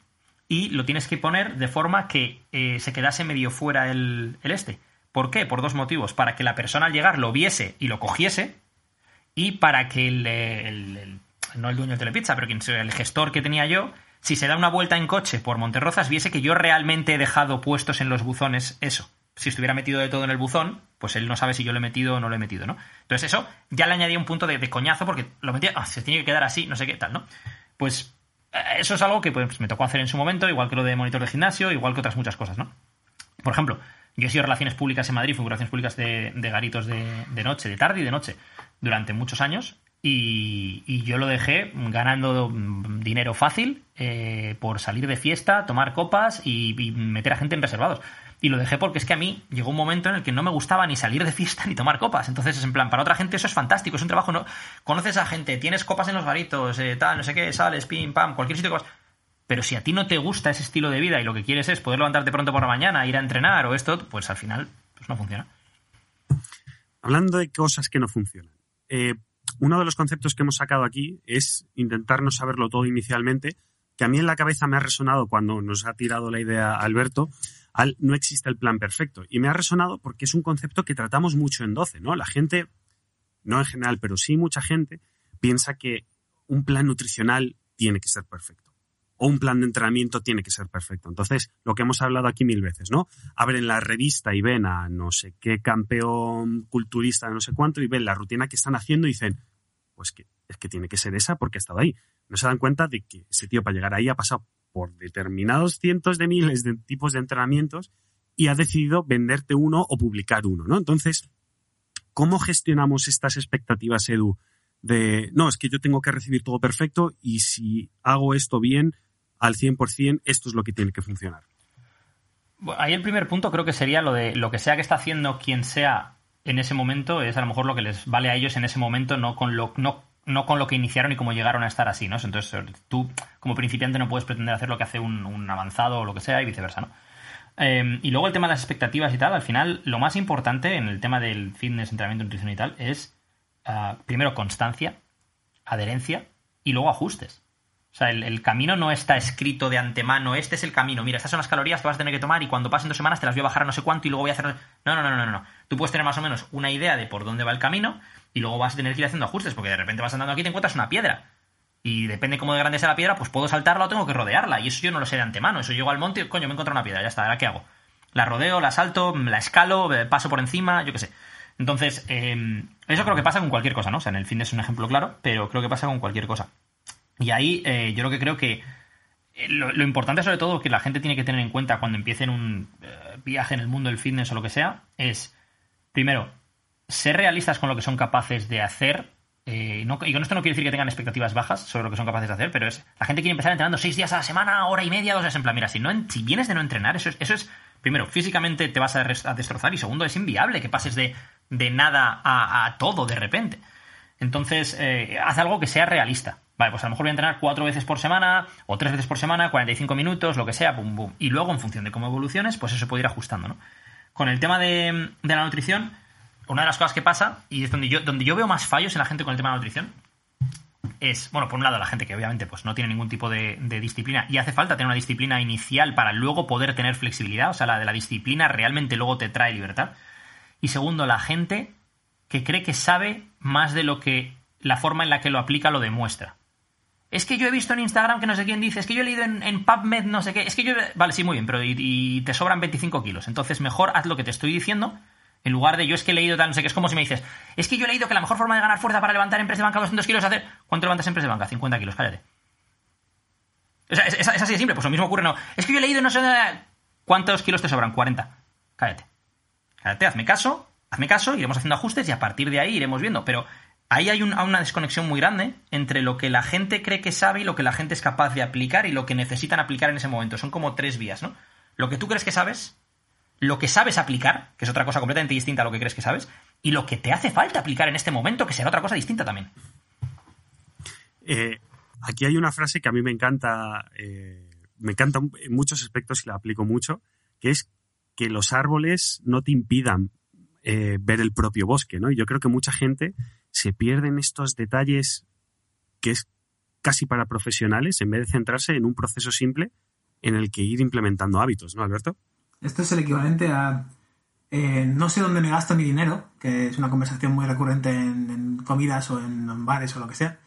A: y lo tienes que poner de forma que eh, se quedase medio fuera el, el este. ¿Por qué? Por dos motivos. Para que la persona al llegar lo viese y lo cogiese, y para que el, no el dueño de Telepizza, pero quien el gestor que tenía yo, si se da una vuelta en coche por Monterrozas, viese que yo realmente he dejado puestos en los buzones eso. Si estuviera metido de todo en el buzón, pues él no sabe si yo lo he metido o no lo he metido, ¿no? Entonces eso ya le añadía un punto de, de coñazo porque lo metía, ah, se tiene que quedar así, no sé qué tal, ¿no? Pues eh, eso es algo que pues, me tocó hacer en su momento, igual que lo de monitor de gimnasio, igual que otras muchas cosas, ¿no? Por ejemplo, yo he sido relaciones públicas en Madrid, fui relaciones públicas de, de garitos de, de noche, de tarde y de noche durante muchos años y, y, yo lo dejé ganando dinero fácil eh, por salir de fiesta, tomar copas y, y, meter a gente en reservados. Y lo dejé porque es que a mí llegó un momento en el que no me gustaba ni salir de fiesta ni tomar copas. Entonces, es en plan, para otra gente eso es fantástico, es un trabajo, ¿no? Conoces a gente, tienes copas en los garitos, eh, tal, no sé qué, sales, pim, pam, cualquier sitio que vas. Pero si a ti no te gusta ese estilo de vida y lo que quieres es poder levantarte pronto por la mañana, ir a entrenar o esto, pues al final pues no funciona.
B: Hablando de cosas que no funcionan eh, uno de los conceptos que hemos sacado aquí es intentar no saberlo todo inicialmente, que a mí en la cabeza me ha resonado cuando nos ha tirado la idea Alberto, al no existe el plan perfecto. Y me ha resonado porque es un concepto que tratamos mucho en 12, ¿no? La gente, no en general, pero sí mucha gente, piensa que un plan nutricional tiene que ser perfecto o un plan de entrenamiento tiene que ser perfecto. Entonces, lo que hemos hablado aquí mil veces, ¿no? Abren la revista y ven a no sé qué campeón culturista, no sé cuánto, y ven la rutina que están haciendo y dicen, pues que es que tiene que ser esa porque ha estado ahí. No se dan cuenta de que ese tío para llegar ahí ha pasado por determinados cientos de miles de tipos de entrenamientos y ha decidido venderte uno o publicar uno, ¿no? Entonces, ¿cómo gestionamos estas expectativas, Edu? De, no, es que yo tengo que recibir todo perfecto y si hago esto bien, al 100%, esto es lo que tiene que funcionar.
A: Ahí el primer punto creo que sería lo de lo que sea que está haciendo quien sea en ese momento, es a lo mejor lo que les vale a ellos en ese momento, no con lo, no, no con lo que iniciaron y cómo llegaron a estar así, ¿no? Entonces tú, como principiante, no puedes pretender hacer lo que hace un, avanzado o lo que sea y viceversa, ¿no? Eh, y luego el tema de las expectativas y tal, al final, lo más importante en el tema del fitness, entrenamiento, nutrición y tal, es uh, primero constancia, adherencia y luego ajustes. Sea, el, camino no está escrito de antemano. Este es el camino. Mira, estas son las calorías que vas a tener que tomar y cuando pasen dos semanas te las voy a bajar a no sé cuánto y luego voy a hacer... No, no, no, no, no. Tú puedes tener más o menos una idea de por dónde va el camino y luego vas a tener que ir haciendo ajustes porque de repente vas andando aquí y te encuentras una piedra. Y depende cómo de grande sea la piedra, pues puedo saltarla o tengo que rodearla. Y eso yo no lo sé de antemano. Eso llego al monte y, coño, me encuentro una piedra. Ya está, ¿ahora qué hago? La rodeo, la salto, la escalo, eh, paso por encima, yo qué sé. Entonces, eh, eso creo que pasa con cualquier cosa, ¿no? O sea, en el fin es un ejemplo claro, pero creo que pasa con cualquier cosa. Y ahí eh, yo lo que creo que eh, lo, importante sobre todo que la gente tiene que tener en cuenta cuando empiecen un eh, viaje en el mundo del fitness o lo que sea es, primero, ser realistas con lo que son capaces de hacer. eh, y con esto no quiero decir que tengan expectativas bajas sobre lo que son capaces de hacer, pero es la gente quiere empezar entrenando seis días a la semana, hora y media, dos horas en plan, mira, si, no, si vienes de no entrenar, eso es, eso es, primero, físicamente te vas a destrozar y segundo, es inviable que pases de, de nada a, a todo de repente. Entonces, eh, haz algo que sea realista. Vale, pues a lo mejor voy a entrenar cuatro veces por semana o tres veces por semana, 45 minutos, lo que sea, pum, pum. Y luego, en función de cómo evoluciones, pues eso se puede ir ajustando, ¿no? Con el tema de, la nutrición, una de las cosas que pasa, y es donde yo, donde yo veo más fallos en la gente con el tema de la nutrición, es, bueno, por un lado, la gente que obviamente pues, no tiene ningún tipo de disciplina y hace falta tener una disciplina inicial para luego poder tener flexibilidad, o sea, la de la disciplina realmente luego te trae libertad. Y segundo, la gente que cree que sabe más de lo que la forma en la que lo aplica lo demuestra. Es que yo he visto en Instagram que no sé quién dice, es que yo he leído en, PubMed no sé qué, es que yo... Vale, sí, muy bien, pero y, te sobran 25 kilos. Entonces mejor haz lo que te estoy diciendo en lugar de yo es que he leído tal, no sé qué. Es como si me dices, es que yo he leído que la mejor forma de ganar fuerza para levantar en de banca 200 kilos es hacer... ¿Cuánto levantas en press de banca? 50 kilos, cállate. O sea, es- es así de simple, pues lo mismo ocurre, no. Es que yo he leído no sé... ¿Cuántos kilos te sobran? 40. Cállate. Cállate, hazme caso, hazme caso, iremos haciendo ajustes y a partir de ahí iremos viendo. Pero ahí hay un- una desconexión muy grande entre lo que la gente cree que sabe y lo que la gente es capaz de aplicar y lo que necesitan aplicar en ese momento. Son como tres vías, ¿no? Lo que tú crees que sabes, lo que sabes aplicar, que es otra cosa completamente distinta a lo que crees que sabes, y lo que te hace falta aplicar en este momento, que será otra cosa distinta también.
B: Eh, aquí hay una frase que a mí me encanta, eh, me encanta en muchos aspectos y la aplico mucho, que es que los árboles no te impidan eh, ver el propio bosque, ¿no? Y yo creo que mucha gente se pierde en estos detalles que es casi para profesionales en vez de centrarse en un proceso simple en el que ir implementando hábitos, ¿no, Alberto?
C: Esto es el equivalente a eh, no sé dónde me gasto mi dinero, que es una conversación muy recurrente en, en comidas o en, en bares o lo que sea.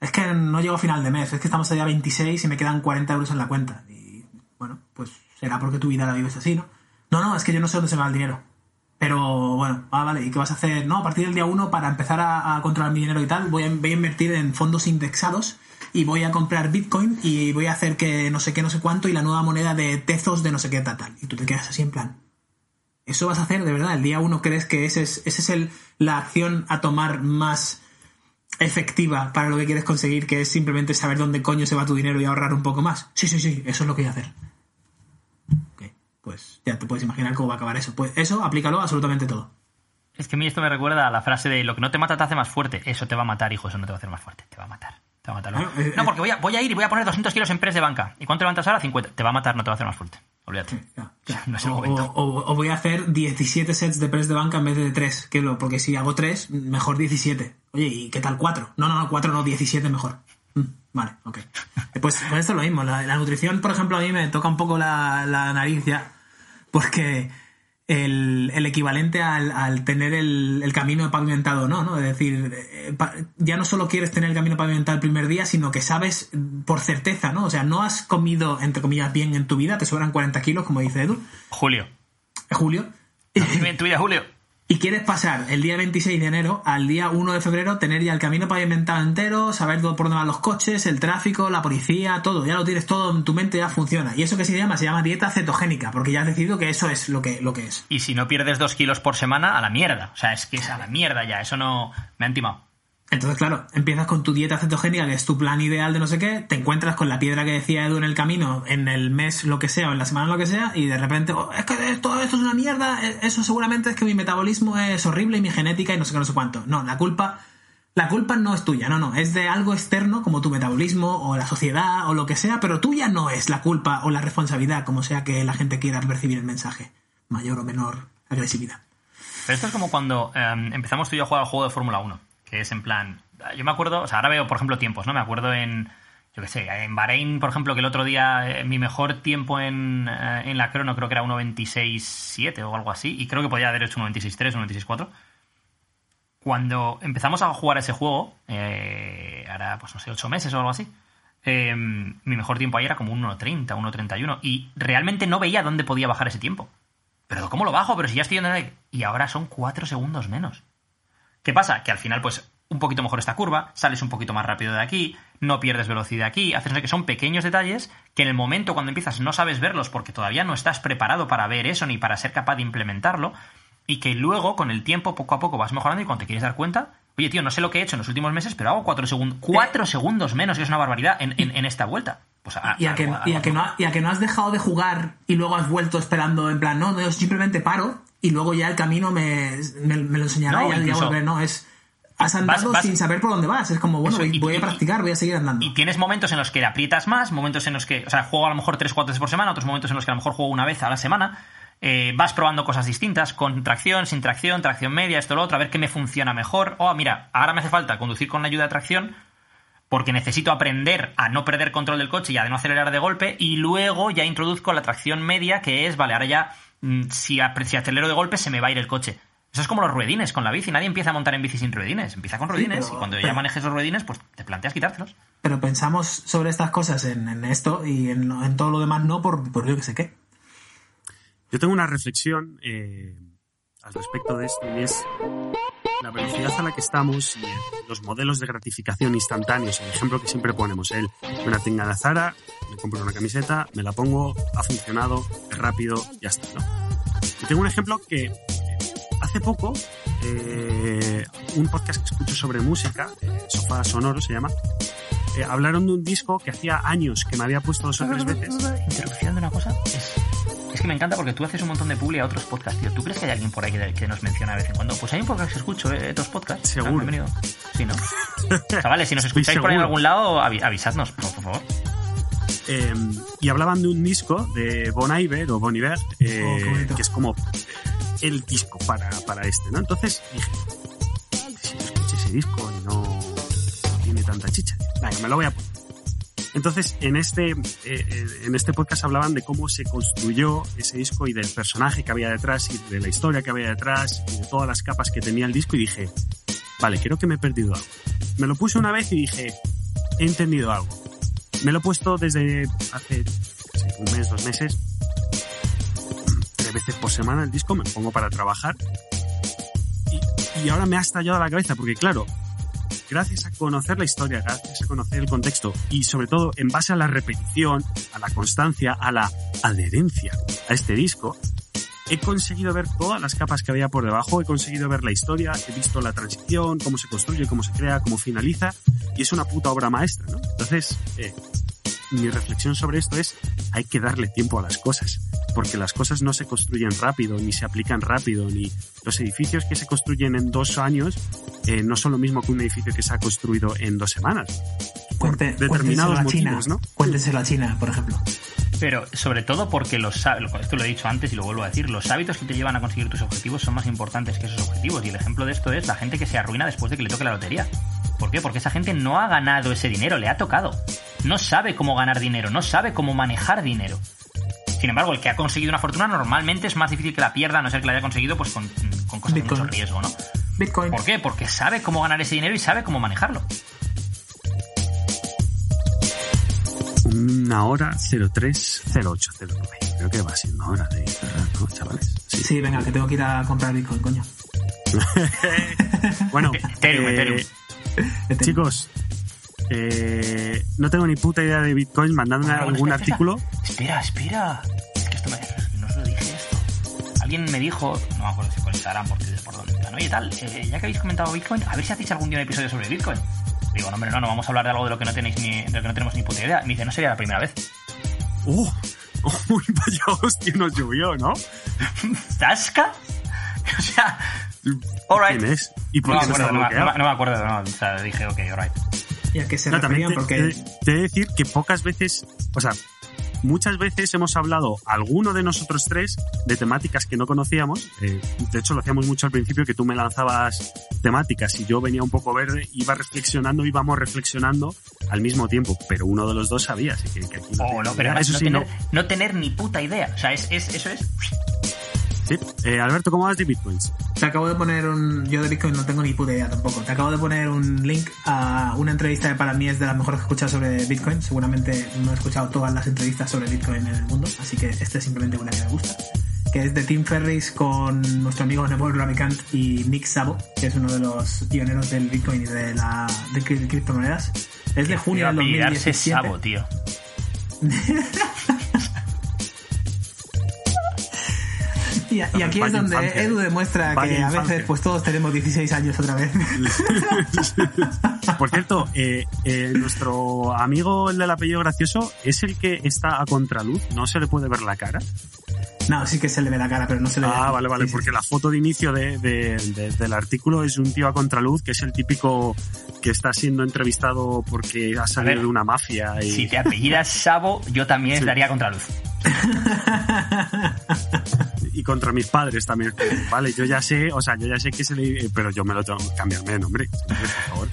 C: Es que no llego a final de mes, es que estamos allá 26 y me quedan 40 euros en la cuenta. Y bueno, pues será porque tu vida la vives así, ¿no? No, no, es que yo no sé dónde se me va el dinero. Pero bueno, ah, vale, ¿y qué vas a hacer? No, a partir del día 1 para empezar a, controlar mi dinero y tal, voy a, invertir en fondos indexados y voy a comprar Bitcoin y voy a hacer que no sé qué, no sé cuánto y la nueva moneda de Tezos de no sé qué tal, tal. Y tú te quedas así en plan. ¿Eso vas a hacer de verdad? ¿El día 1 crees que ese es, ese es el, la acción a tomar más efectiva para lo que quieres conseguir, que es simplemente saber dónde coño se va tu dinero y ahorrar un poco más? Sí, sí, sí, eso es lo que voy a hacer. Pues ya te puedes imaginar cómo va a acabar eso. Pues eso, aplícalo a absolutamente todo.
A: Es que a mí esto me recuerda a la frase de lo que no te mata te hace más fuerte. Eso te va a matar, hijo, eso no te va a hacer más fuerte. Te va a matar. Te va a matar.
C: Ah, eh,
A: No,
C: eh.
A: porque voy a, voy a ir y voy a poner 200 kilos en press de banca. ¿Y cuánto levantas ahora? 50. Te va a matar, no te va a hacer más fuerte. Olvídate.
C: Ya, ya.
A: No es el
C: o,
A: momento.
C: o- o voy a hacer 17 sets de press de banca en vez de 3, que lo, porque si hago 3, mejor 17. Oye, ¿y qué tal 4? No, no, no, 4 no, 17 mejor. Mm, Vale, ok. Pues, pues esto es lo mismo. La, la nutrición, por ejemplo, a mí me toca un poco la, la nariz ya, porque el, el equivalente al, al tener el, el camino pavimentado no, ¿no? Es decir, eh, ya no solo quieres tener el camino pavimentado el primer día, sino que sabes por certeza, ¿no? O sea, no has comido, entre comillas, bien en tu vida, te sobran 40 kilos, como dice Edu,
A: Julio.
C: Julio,
A: en tu vida, Julio.
C: Y quieres pasar el día 26 de enero al día 1 de febrero, tener ya el camino pavimentado entero, saber por dónde van los coches, el tráfico, la policía, todo, ya lo tienes todo en tu mente, ya funciona. ¿Y eso qué se llama? Se llama dieta cetogénica, porque ya has decidido que eso es lo que, lo que es.
A: Y si no pierdes dos kilos por semana, a la mierda. O sea, es que es a la mierda ya. Eso no. Me han timado.
C: Entonces, claro, empiezas con tu dieta cetogénica, que es tu plan ideal de no sé qué, te encuentras con la piedra que decía Edu en el camino, en el mes lo que sea, o en la semana lo que sea, y de repente, "Oh, es que todo esto es una mierda, eh, eso seguramente es que mi metabolismo es horrible y mi genética y no sé qué, no sé cuánto. No, la culpa, la culpa no es tuya, no, no, es de algo externo como tu metabolismo o la sociedad o lo que sea, pero tuya no es la culpa o la responsabilidad, como sea que la gente quiera percibir el mensaje, mayor o menor agresividad.
A: Pero esto es como cuando eh, empezamos tú y yo a jugar al juego de Fórmula 1, es en plan. Yo me acuerdo, o sea, ahora veo, por ejemplo, tiempos, ¿no? Me acuerdo en, yo qué sé, en Bahrein, por ejemplo, que el otro día eh, mi mejor tiempo en, eh, en la crono creo que era 1.26.7 o algo así, y creo que podía haber hecho 1.26.3, 1.26.4. Cuando empezamos a jugar ese juego, eh, ahora pues no sé, 8 meses o algo así, eh, mi mejor tiempo ahí era como un 1.30, 1.31, y realmente no veía dónde podía bajar ese tiempo. Pero ¿cómo lo bajo? Pero si ya estoy en. Y ahora son 4 segundos menos. ¿Qué pasa? Que al final, pues, un poquito mejor esta curva, sales un poquito más rápido de aquí, no pierdes velocidad aquí, haces que son pequeños detalles que en el momento cuando empiezas no sabes verlos porque todavía no estás preparado para ver eso ni para ser capaz de implementarlo y que luego con el tiempo poco a poco vas mejorando y cuando te quieres dar cuenta, oye tío, no sé lo que he hecho en los últimos meses, pero hago cuatro, segundos cuatro segundos menos, que es una barbaridad, en, en- en esta vuelta. Pues a-
C: Y a, que,
A: algo-
C: y, a
A: algo-
C: que no, y a que no has dejado de jugar y luego has vuelto esperando en plan, no, no, yo simplemente paro y luego ya el camino me, me, me lo enseñará
A: No,
C: y ya,
A: incluso-
C: volveré. No, es. Has andado
A: Vas- vas-
C: sin saber por dónde vas. Es como, bueno, voy,
A: y-
C: voy
A: y-
C: a practicar, voy a seguir andando.
A: Y tienes momentos en los que aprietas más, momentos en los que, o sea, juego a lo mejor 3 4 veces por semana, otros momentos en los que a lo mejor juego una vez a la semana. Eh, vas probando cosas distintas, con tracción, sin tracción, tracción media, esto, lo otro, a ver qué me funciona mejor. Oh, mira, ahora me hace falta conducir con la ayuda de tracción porque necesito aprender a no perder control del coche y a no acelerar de golpe y luego ya introduzco la tracción media que es, vale, ahora ya mm, si, acelero de golpe se me va a ir el coche. Eso es como los ruedines con la bici. Nadie empieza a montar en bici sin ruedines. Empieza con ruedines
C: pero-
A: y cuando ya manejes los ruedines, pues te planteas quitártelos.
C: Pero pensamos sobre estas cosas en, en esto y en, en todo lo demás no, por, por yo que sé qué.
B: Yo tengo una reflexión eh, al respecto de esto y es la velocidad a la que estamos y eh, los modelos de gratificación instantáneos. El ejemplo que siempre ponemos, el me la tenga de Zara, me compro una camiseta, me la pongo, ha funcionado, es rápido, ya está, ¿no? Y tengo un ejemplo que hace poco, eh, un podcast que escucho sobre música, eh, Sofá Sonoro se llama, eh, hablaron de un disco que hacía años que me había puesto dos o tres veces.
A: Interrupción de una cosa. Es que me encanta porque tú haces un montón de publi a otros podcasts, tío. ¿Tú crees que hay alguien por ahí que, que nos menciona de vez en cuando? Pues hay un podcast que escucho, eh, otros podcasts.
B: Seguro.
A: Ah, bienvenido. Sí, ¿no? Chavales, si nos escucháis por ahí en algún lado, avi- avisadnos, por, por favor.
B: Eh, y hablaban de un disco de Bon Iver o Bon Iver, eh,
C: Oh,
B: que es como el disco para, para este, ¿no? Entonces dije, si yo escuché ese disco y no, no tiene tanta chicha, venga, me lo voy a poner. Entonces, en este, eh, eh, en este podcast hablaban de cómo se construyó ese disco y del personaje que había detrás y de la historia que había detrás y de todas las capas que tenía el disco y dije, vale, creo que me he perdido algo. Me lo puse una vez y dije, he entendido algo. Me lo he puesto desde hace un mes, dos meses. Tres veces por semana el disco me pongo para trabajar. Y, y ahora me ha estallado la cabeza porque, claro, gracias a conocer la historia, gracias a conocer el contexto y sobre todo en base a la repetición, a la constancia, a la adherencia a este disco, he conseguido ver todas las capas que había por debajo, he conseguido ver la historia, he visto la transición, cómo se construye, cómo se crea, cómo finaliza, y es una puta obra maestra, ¿no? Entonces, eh, mi reflexión sobre esto es, hay que darle tiempo a las cosas, porque las cosas no se construyen rápido, ni se aplican rápido, ni los edificios que se construyen en dos años eh, no son lo mismo que un edificio que se ha construido en dos semanas.
C: Cuente-
B: determinados
C: a
B: motivos,
C: China.
B: ¿no?
C: A China, por ejemplo.
A: Pero sobre todo porque los esto lo he dicho antes y lo vuelvo a decir, los hábitos que te llevan a conseguir tus objetivos son más importantes que esos objetivos. Y el ejemplo de esto es la gente que se arruina después de que le toque la lotería. ¿Por qué? Porque esa gente no ha ganado ese dinero, le ha tocado. No sabe cómo ganar dinero, no sabe cómo manejar dinero. Sin embargo, el que ha conseguido una fortuna normalmente es más difícil que la pierda, a no ser que la haya conseguido pues con, con cosas de
C: Bitcoin.
A: mucho riesgo, ¿no?
C: Bitcoin.
A: ¿Por qué? Porque sabe cómo ganar ese dinero y sabe cómo manejarlo.
B: Una hora 030809. Creo que va siendo hora de cerrar, ¿no, chavales? Sí.
C: Sí, venga, que tengo que ir a comprar Bitcoin, coño.
B: Bueno,
A: Ethereum,
B: eh,
A: Ethereum.
B: Chicos, eh, no tengo ni puta idea de Bitcoin. Mandadme
A: Bueno, bueno,
B: algún
A: espera,
B: artículo.
A: Espera, espera. Es que esto me, no os lo dije esto. Alguien me dijo, no me acuerdo si por Instagram, por Twitter, por dónde, en plan, oye tal, eh, ya que habéis comentado Bitcoin, a ver si hacéis algún día un episodio sobre Bitcoin. Digo, no, hombre, no, no vamos a hablar de algo de lo que no tenéis ni, de lo que no tenemos ni puta idea. Me dice, no sería la primera vez.
B: ¡Uh! ¡Uy, vaya hostia! Nos llovió, ¿no?
A: ¿Zasca? O sea, alright.
B: ¿Quién es? ¿Y por
A: No
B: qué
A: me acuerdo, no, no no me acuerdo, no, o sea, dije, ok, alright.
C: Y a que se
B: No, también
C: referían
B: te,
C: porque...
B: te- te he de decir que pocas veces, o sea, muchas veces hemos hablado, alguno de nosotros tres, de temáticas que no conocíamos. Eh, de hecho, lo hacíamos mucho al principio, que tú me lanzabas temáticas y yo venía un poco verde, iba reflexionando, íbamos reflexionando al mismo tiempo, pero uno de los dos sabía, así que, que aquí no
A: Oh, no, pero
B: Eso
A: no,
B: sí,
A: tener,
B: no.
A: no tener ni puta idea. O sea, es, es- eso es.
B: Sí. Eh, Alberto, ¿cómo vas de bitcoins?
C: Te acabo de poner un. Yo de Bitcoin no tengo ni puta idea tampoco. Te acabo de poner un link a una entrevista que para mí es de las mejores que he escuchado sobre Bitcoin. Seguramente no he escuchado todas las entrevistas sobre Bitcoin en el mundo, así que esta es simplemente una que me gusta. Que es de Tim Ferris con nuestro amigo Nebol Ravikant y Nick Szabo, que es uno de los pioneros del Bitcoin y de la de cri- criptomonedas. Es de junio del
A: a apellidarse
C: 2017.
A: Sabo, tío.
C: Y, y aquí es donde
B: infancia,
C: Edu demuestra que a
B: infancia.
C: veces pues todos tenemos 16 años otra vez.
B: Por cierto, eh, eh, nuestro amigo, el del apellido gracioso, es el que está a contraluz, no se le puede ver la cara.
C: no, sí que se le ve la cara, pero no se le ve.
B: Ah, vale, vale,
C: Sí,
B: porque
C: sí.
B: la foto de inicio de, de- de- del artículo es un tío a contraluz, que es el típico que está siendo entrevistado porque ha salido
A: ver,
B: de una mafia. Y,
A: Si te apellidas Sabo, yo también
B: Sí.
A: daría contraluz.
B: y contra mis padres también. Vale, yo ya sé, o sea, yo ya sé que se le... Pero yo me lo tengo que cambiarme de nombre, por favor.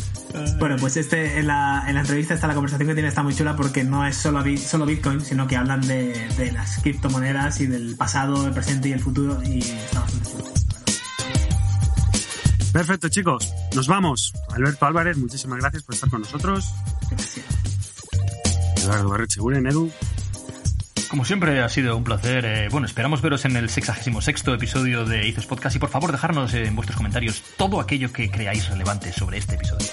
C: Bueno, pues este en la, en la entrevista está la conversación que tiene está muy chula porque no es solo, solo Bitcoin, sino que hablan de, de las criptomonedas y del pasado, el presente y el futuro y está bastante chulo.
B: Perfecto, chicos, nos vamos. Alberto Álvarez, muchísimas gracias por estar con nosotros.
C: Gracias.
B: Eduardo Barrecheguren, Edu,
A: Como siempre, ha sido un placer. eh, bueno, esperamos veros en el 66 episodio de Izos Podcast y por favor dejarnos en vuestros comentarios todo aquello que creáis relevante sobre este episodio.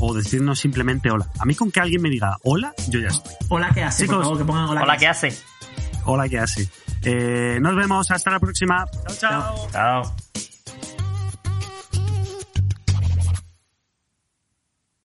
B: o decirnos simplemente hola. A mí con que alguien me diga hola, yo ya estoy.
C: Hola, ¿qué hace?
B: Chicos,
C: Por favor, que pongan hola,
A: Hola,
C: ¿qué
A: hace?
B: Hola, ¿qué hace? Eh, nos vemos, hasta la próxima. Chao, chao.
A: Chao.